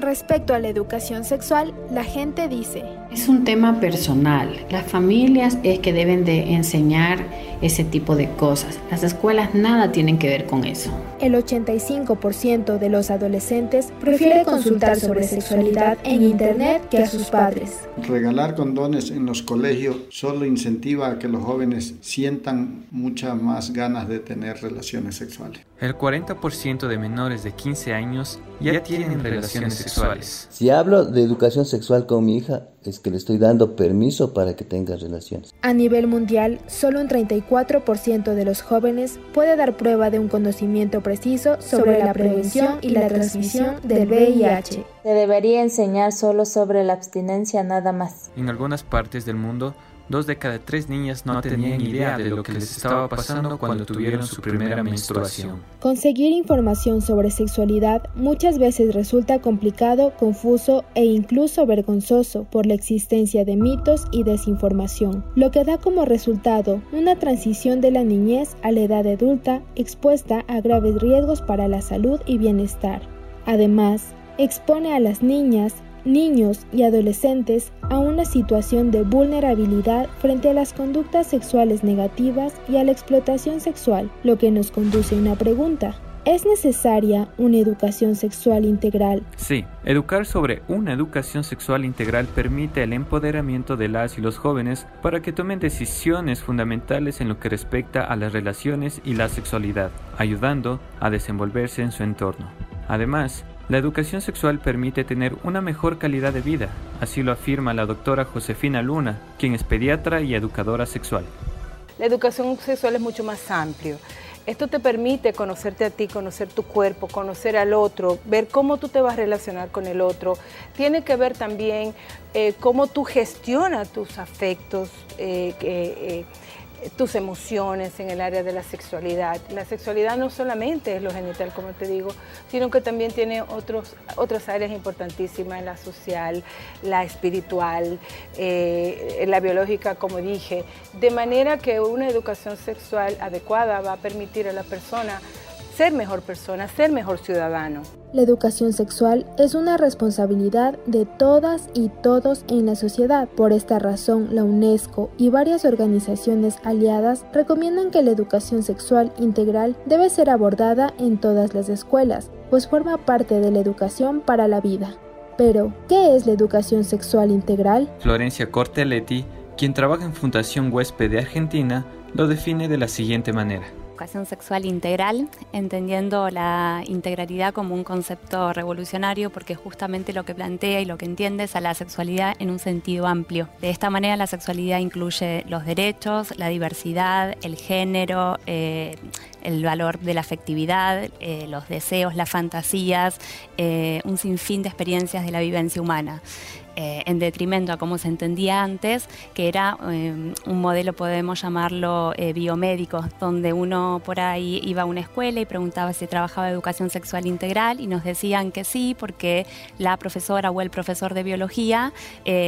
Respecto a la educación sexual, la gente dice, Es un tema personal. Las familias es que deben de enseñar ese tipo de cosas. Las escuelas nada tienen que ver con eso. el 85% de los adolescentes prefiere consultar sobre sexualidad en Internet que a sus padres. Regalar condones en los colegios solo incentiva a que los jóvenes sientan muchas más ganas de tener relaciones sexuales. El 40% de menores de 15 años ya tienen relaciones sexuales. Si hablo de educación sexual con mi hija, es que le estoy dando permiso para que tenga relaciones. A nivel mundial, solo un 34% de los jóvenes puede dar prueba de un conocimiento preciso sobre la prevención y la transmisión del VIH. Se debería enseñar solo sobre la abstinencia nada más. En algunas partes del mundo, dos de cada tres niñas no tenían idea de lo que les estaba pasando cuando tuvieron su primera menstruación. Conseguir información sobre sexualidad muchas veces resulta complicado, confuso e incluso vergonzoso por la existencia de mitos y desinformación, lo que da como resultado una transición de la niñez a la edad adulta expuesta a graves riesgos para la salud y bienestar. Además, expone a las niñas, niños y adolescentes a una situación de vulnerabilidad frente a las conductas sexuales negativas y a la explotación sexual, lo que nos conduce a una pregunta. ¿Es necesaria una educación sexual integral? Sí, educar sobre una educación sexual integral permite el empoderamiento de las y los jóvenes para que tomen decisiones fundamentales en lo que respecta a las relaciones y la sexualidad, ayudando a desenvolverse en su entorno. Además, la educación sexual permite tener una mejor calidad de vida, así lo afirma la doctora Josefina Luna, quien es pediatra y educadora sexual. La educación sexual es mucho más amplio. Esto te permite conocerte a ti, conocer tu cuerpo, conocer al otro, ver cómo tú te vas a relacionar con el otro. Tiene que ver también eh, cómo tú gestionas tus afectos, eh, eh, tus emociones en el área de la sexualidad. La sexualidad no solamente es lo genital, como te digo, sino que también tiene otros, otras áreas importantísimas, la social, la espiritual, eh, la biológica, como dije, de manera que una educación sexual adecuada va a permitir a la persona ser mejor persona, ser mejor ciudadano. La educación sexual es una responsabilidad de todas y todos en la sociedad. Por esta razón, la UNESCO y varias organizaciones aliadas recomiendan que la educación sexual integral debe ser abordada en todas las escuelas, pues forma parte de la educación para la vida. Pero, ¿qué es la educación sexual integral? Florencia Cortelletti, quien trabaja en Fundación Huésped de Argentina, lo define de la siguiente manera. Educación sexual integral, entendiendo la integralidad como un concepto revolucionario porque justamente lo que plantea y lo que entiende es a la sexualidad en un sentido amplio. De esta manera la sexualidad incluye los derechos, la diversidad, el género, eh, el valor de la afectividad, eh, los deseos, las fantasías, eh, un sinfín de experiencias de la vivencia humana. Eh, en detrimento a cómo se entendía antes, que era eh, un modelo, podemos llamarlo eh, biomédico, donde uno por ahí iba a una escuela y preguntaba si trabajaba educación sexual integral y nos decían que sí, porque la profesora o el profesor de biología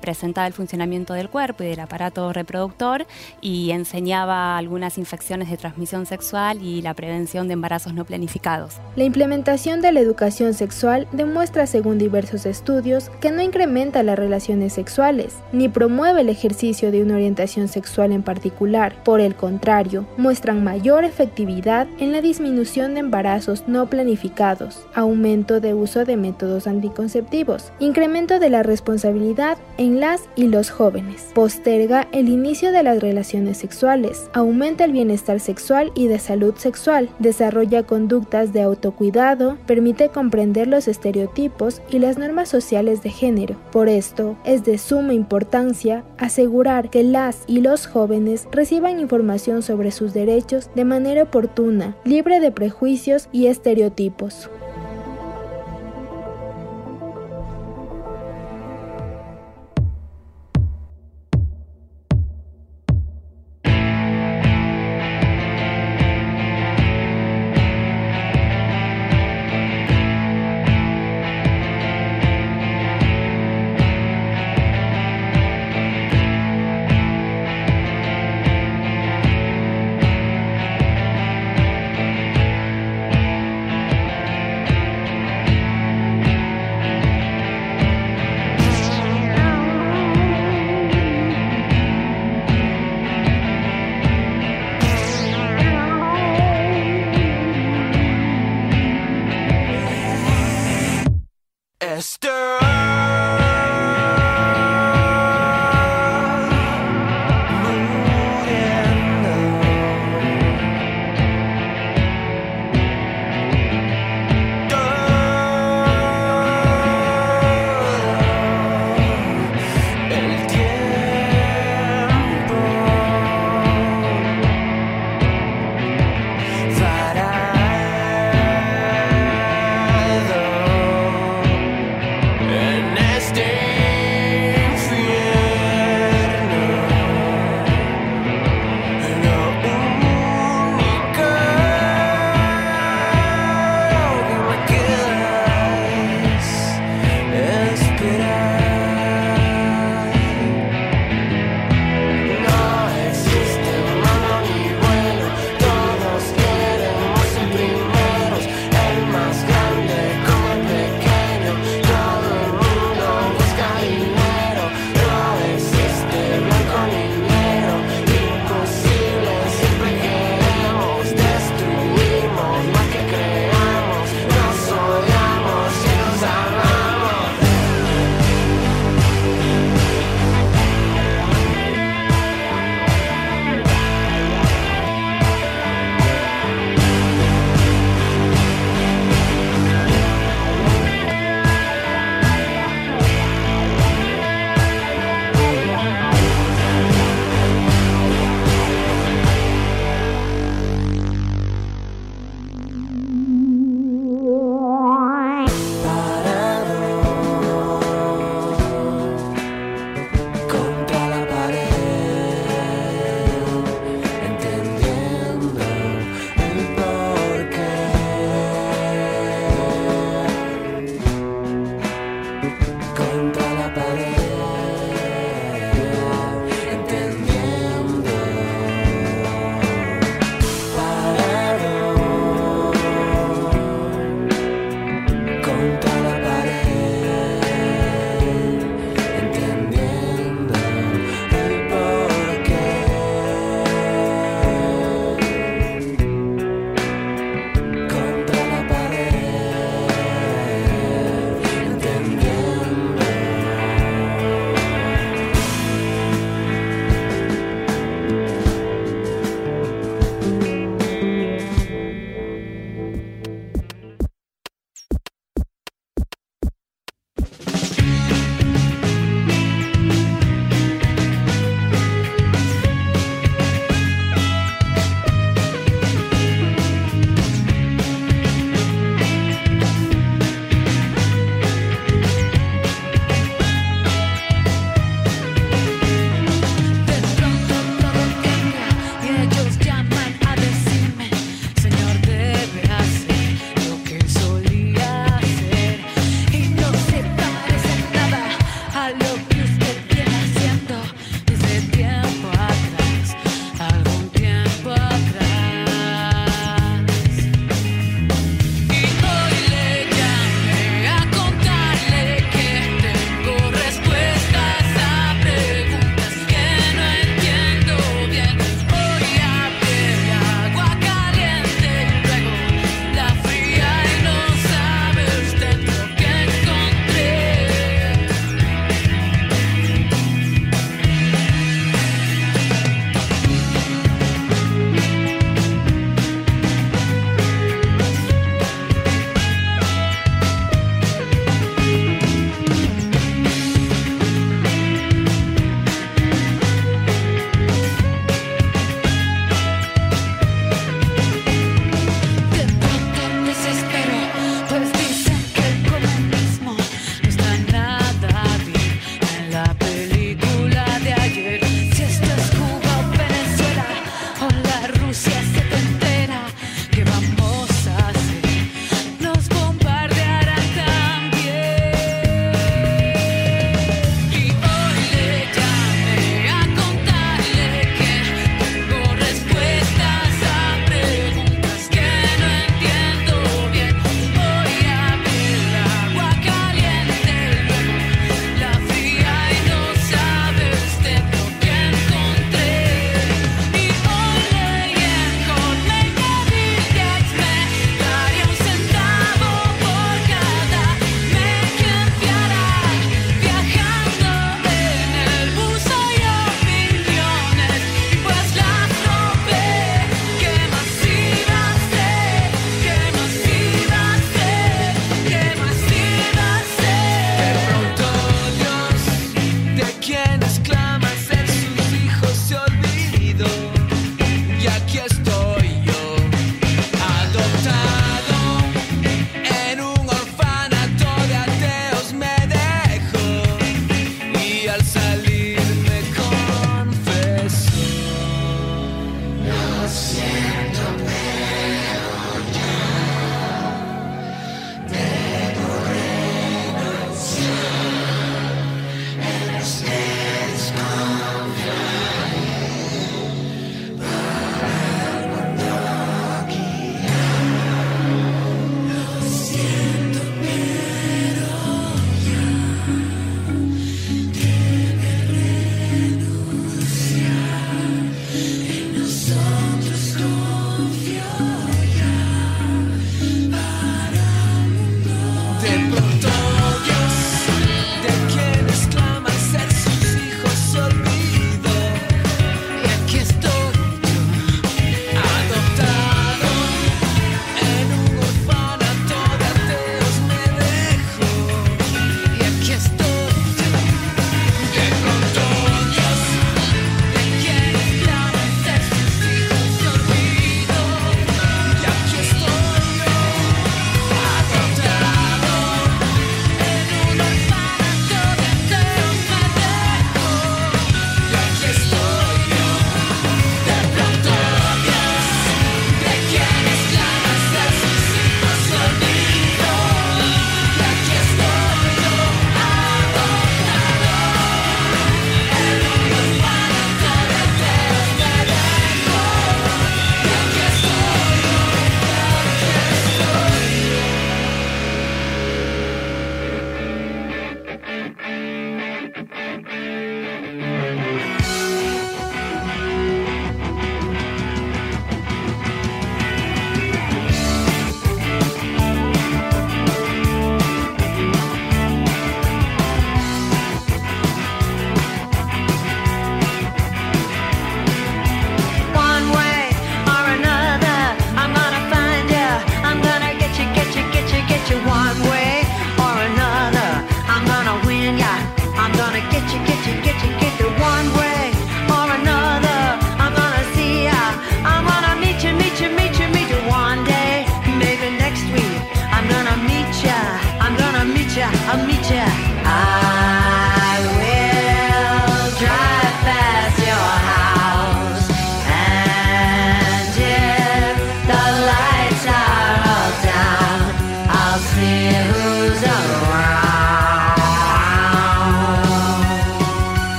presentaba el funcionamiento del cuerpo y del aparato reproductor y enseñaba algunas infecciones de transmisión sexual y la prevención de embarazos no planificados. La implementación de la educación sexual demuestra, según diversos estudios, que no incrementa las relaciones sexuales, ni promueve el ejercicio de una orientación sexual en particular. Por el contrario, muestran mayor efectividad en la disminución de embarazos no planificados, aumento de uso de métodos anticonceptivos, incremento de la responsabilidad en las y los jóvenes, posterga el inicio de las relaciones sexuales, aumenta el bienestar sexual y de salud sexual, desarrolla conductas de autocuidado, permite comprender los estereotipos y las normas sociales de género. Por esto, es de suma importancia asegurar que las y los jóvenes reciban información sobre sus derechos de manera oportuna, libre de prejuicios y estereotipos.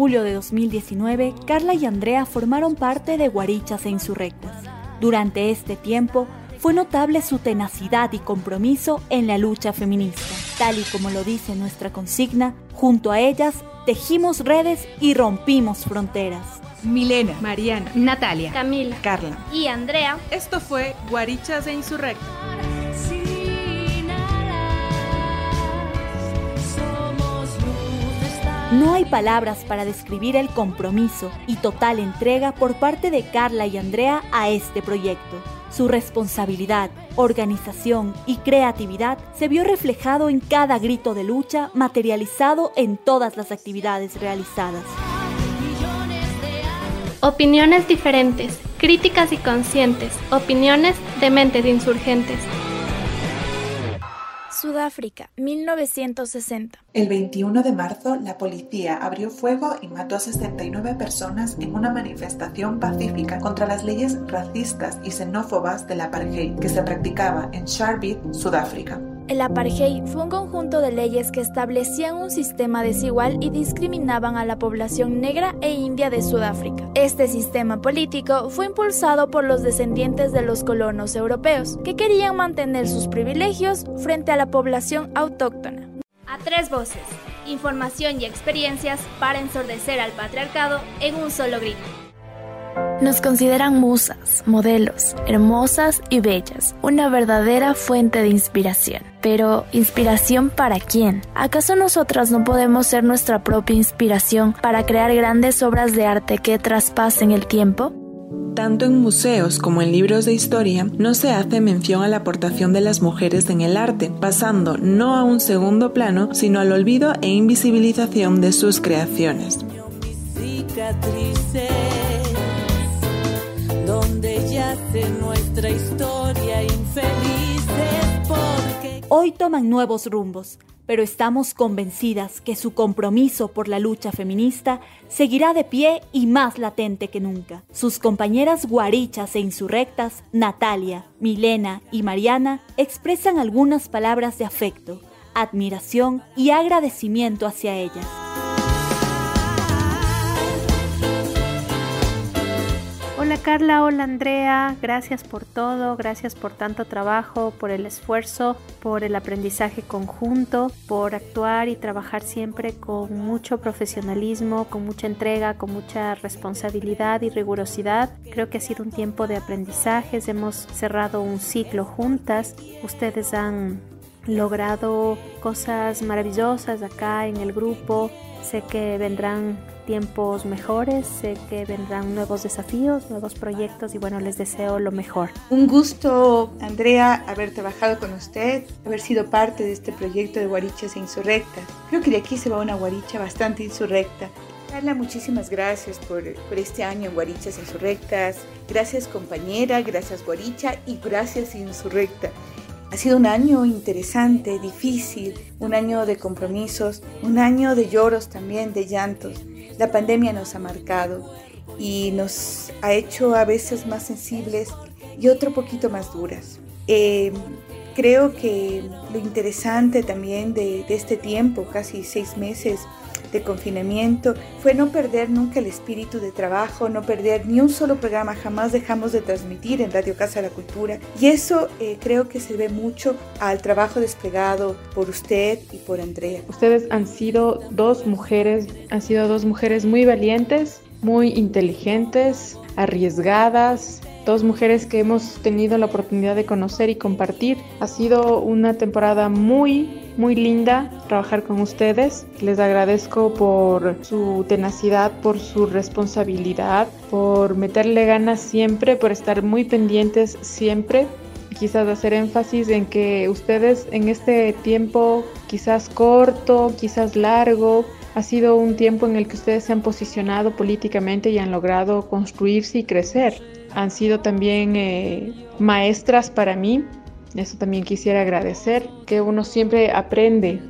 Julio de 2019, Carla y Andrea formaron parte de Guarichas e Insurrectas. Durante este tiempo, fue notable su tenacidad y compromiso en la lucha feminista. Tal y como lo dice nuestra consigna, junto a ellas tejimos redes y rompimos fronteras. Milena, Mariana, Natalia, Camila, Carla. Y Andrea. Esto fue Guarichas e Insurrectas. No hay palabras para describir el compromiso y total entrega por parte de Carla y Andrea a este proyecto. Su responsabilidad, organización y creatividad se vio reflejado en cada grito de lucha materializado en todas las actividades realizadas. Opiniones diferentes, críticas y conscientes, opiniones de mentes insurgentes. Sudáfrica, 1960. El 21 de marzo, la policía abrió fuego y mató a 69 personas en una manifestación pacífica contra las leyes racistas y xenófobas del apartheid que se practicaba en Sharpeville, Sudáfrica. El apartheid fue un conjunto de leyes que establecían un sistema desigual y discriminaban a la población negra e india de Sudáfrica. Este sistema político fue impulsado por los descendientes de los colonos europeos, que querían mantener sus privilegios frente a la población autóctona. A tres voces, información y experiencias para ensordecer al patriarcado en un solo grito. Nos consideran musas, modelos, hermosas y bellas, una verdadera fuente de inspiración. Pero, ¿inspiración para quién? ¿Acaso nosotras no podemos ser nuestra propia inspiración para crear grandes obras de arte que traspasen el tiempo? Tanto en museos como en libros de historia no se hace mención a la aportación de las mujeres en el arte, pasando no a un segundo plano, sino al olvido e invisibilización de sus creaciones. Nuestra historia infelices porque Hoy toman nuevos rumbos, pero estamos convencidas que su compromiso por la lucha feminista seguirá de pie y más latente que nunca. Sus compañeras guarichas e insurrectas, Natalia, Milena y Mariana, expresan algunas palabras de afecto, admiración y agradecimiento hacia ellas. Hola, Carla, hola Andrea, gracias por todo, gracias por tanto trabajo, por el esfuerzo, por el aprendizaje conjunto, por actuar y trabajar siempre con mucho profesionalismo, con mucha entrega, con mucha responsabilidad y rigurosidad. Creo que ha sido un tiempo de aprendizajes, hemos cerrado un ciclo juntas, ustedes han logrado cosas maravillosas acá en el grupo, sé que vendrán tiempos mejores, sé que vendrán nuevos desafíos, nuevos proyectos y bueno, les deseo lo mejor. Un gusto, Andrea, haber trabajado con usted, haber sido parte de este proyecto de Guarichas Insurrectas. Creo que de aquí se va una guaricha bastante insurrecta. Carla, muchísimas gracias por, por este año en Guarichas Insurrectas. Gracias compañera, gracias Guaricha y gracias Insurrecta. Ha sido un año interesante, difícil, un año de compromisos, un año de lloros también, de llantos. La pandemia nos ha marcado y nos ha hecho a veces más sensibles y otro poquito más duras. Eh, creo que lo interesante también de este tiempo, casi seis meses, de confinamiento fue no perder nunca el espíritu de trabajo, no perder ni un solo programa, jamás dejamos de transmitir en Radio Casa de la Cultura y eso eh, creo que se debe mucho al trabajo desplegado por usted y por Andrea. Ustedes han sido dos mujeres, han sido dos mujeres muy valientes, muy inteligentes, arriesgadas, dos mujeres que hemos tenido la oportunidad de conocer y compartir. Ha sido una temporada muy, muy linda trabajar con ustedes. Les agradezco por su tenacidad, por su responsabilidad, por meterle ganas siempre, por estar muy pendientes siempre. Quizás hacer énfasis en que ustedes en este tiempo, quizás corto, quizás largo, ha sido un tiempo en el que ustedes se han posicionado políticamente y han logrado construirse y crecer. Han sido también eh, maestras para mí. Eso también quisiera agradecer, que uno siempre aprende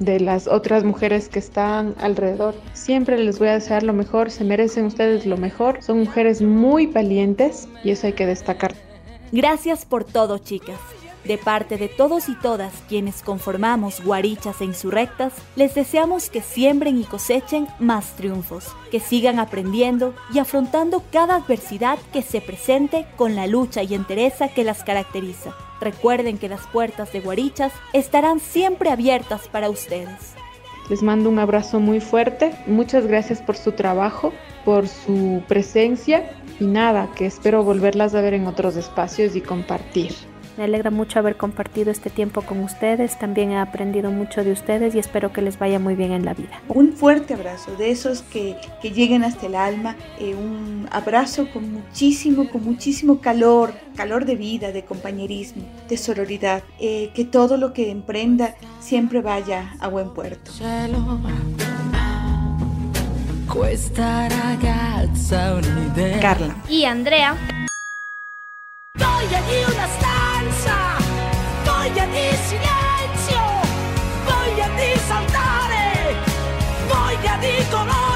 de las otras mujeres que están alrededor. Siempre les voy a desear lo mejor, se merecen ustedes lo mejor. Son mujeres muy valientes y eso hay que destacar. Gracias por todo, chicas. De parte de todos y todas quienes conformamos Guarichas e Insurrectas, les deseamos que siembren y cosechen más triunfos, que sigan aprendiendo y afrontando cada adversidad que se presente con la lucha y entereza que las caracteriza. Recuerden que las puertas de Guarichas estarán siempre abiertas para ustedes. Les mando un abrazo muy fuerte. Muchas gracias por su trabajo, por su presencia y nada, que espero volverlas a ver en otros espacios y compartir. Me alegra mucho haber compartido este tiempo con ustedes, también he aprendido mucho de ustedes y espero que les vaya muy bien en la vida. Un fuerte abrazo, de esos que, que lleguen hasta el alma, eh, un abrazo con muchísimo, con muchísimo calor, calor de vida, de compañerismo, de sororidad, eh, que todo lo que emprenda siempre vaya a buen puerto. Carla. Y Andrea. Voglia di una stanza, voglia di silenzio, voglia di saltare, voglia di colore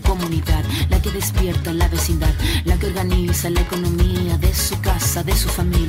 Comunidad, la que despierta la vecindad, la que organiza la economía de su casa, de su familia.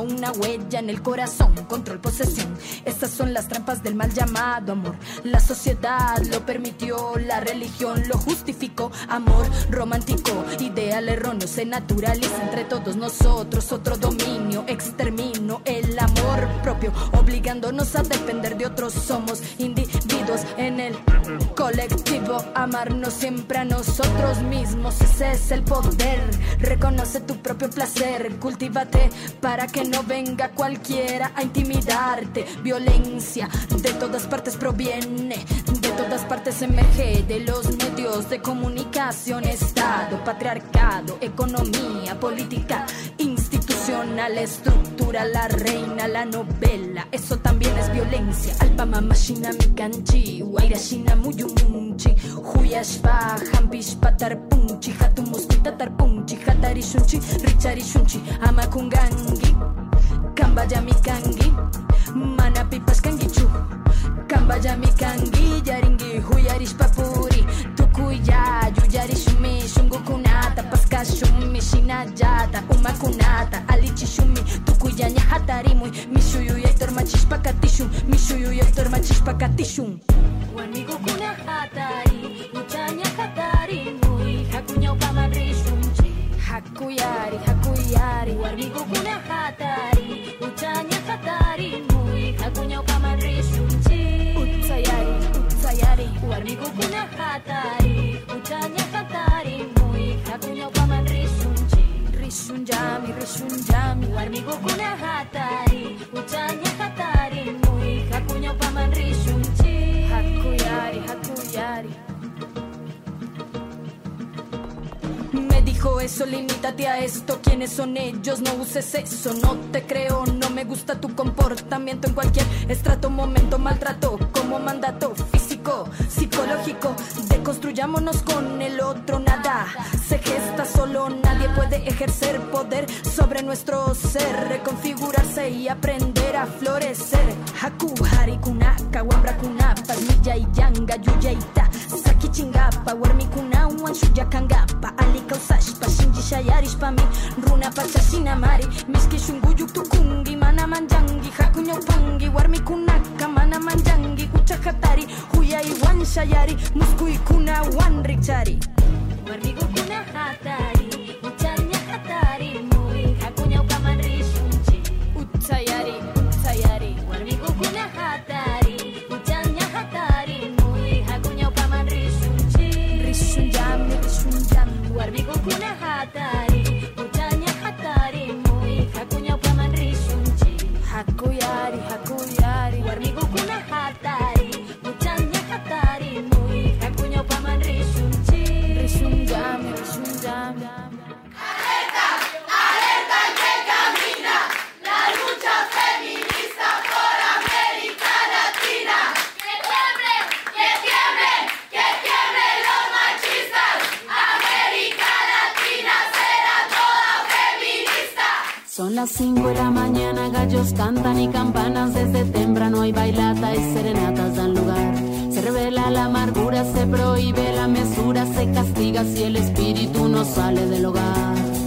Una huella en el corazón. Control, posesión. Estas son las trampas del mal llamado amor. La sociedad lo permitió, la religión lo justificó. Amor romántico, ideal erróneo se naturaliza entre todos nosotros. Otro dominio, extermino el amor propio, obligándonos a depender de otros. Somos individuos en el colectivo. Amarnos siempre a nosotros mismos, ese es el poder. Reconoce tu propio placer, cultívate para que no venga cualquiera a intimidarte. Violencia de todas partes proviene, de todas partes emerge, de los medios de comunicación, Estado, patriarcado, economía, política, institucional, estructura, la reina, la novela, eso también es violencia. Alba mama shina mi kanchi, waira shina muyumunchi, huyashpa, hampish patar 顺序 te creo, no me gusta tu comportamiento en cualquier estrato, momento, maltrato como mandato físico, psicológico. Deconstruyámonos con el otro, nada se gesta solo. Nadie puede ejercer poder sobre nuestro ser, reconfigurarse y aprender a florecer. Haku, harikunaka, wambrakunapa, milla y yanga, yuyaita, saki chingapa warmi kunawan shuyakangapak alikawsashpa mari runapachashinamari mishki shunquyuq tukunki mana manllanki haku ñawpanki warmikunaqa mana manllanki huchaqatari huyaywan shayari musquykunawan rikchari. Warmikunata las 5 de la mañana, gallos cantan y campanas desde temprano hay bailata y serenatas dan lugar. Se revela la amargura, se prohíbe la mesura, se castiga si el espíritu no sale del hogar.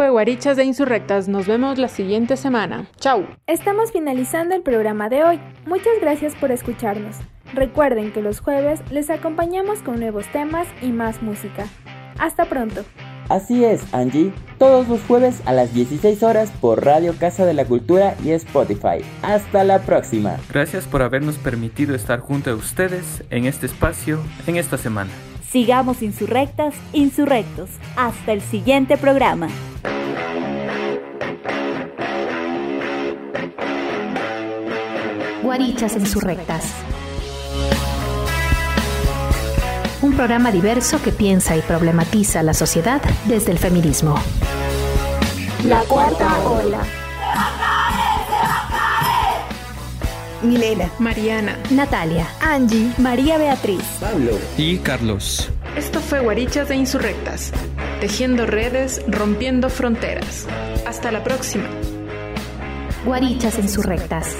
Fue Guarichas de Insurrectas. Nos vemos la siguiente semana. Chau. Estamos finalizando el programa de hoy. Muchas gracias por escucharnos. Recuerden que los jueves les acompañamos con nuevos temas y más música. Hasta pronto. Así es, Angie. Todos los jueves a las 16 horas por Radio Casa de la Cultura y Spotify. Hasta la próxima. Gracias por habernos permitido estar junto a ustedes en este espacio, en esta semana. Sigamos insurrectas, insurrectos. Hasta el siguiente programa. Guarichas Insurrectas. Un programa diverso que piensa y problematiza la sociedad desde el feminismo. La cuarta ola. Milena, Mariana, Natalia, Angie, María Beatriz, Pablo y Carlos. Esto fue Guarichas de Insurrectas, tejiendo redes, rompiendo fronteras. Hasta la próxima. Guarichas Insurrectas.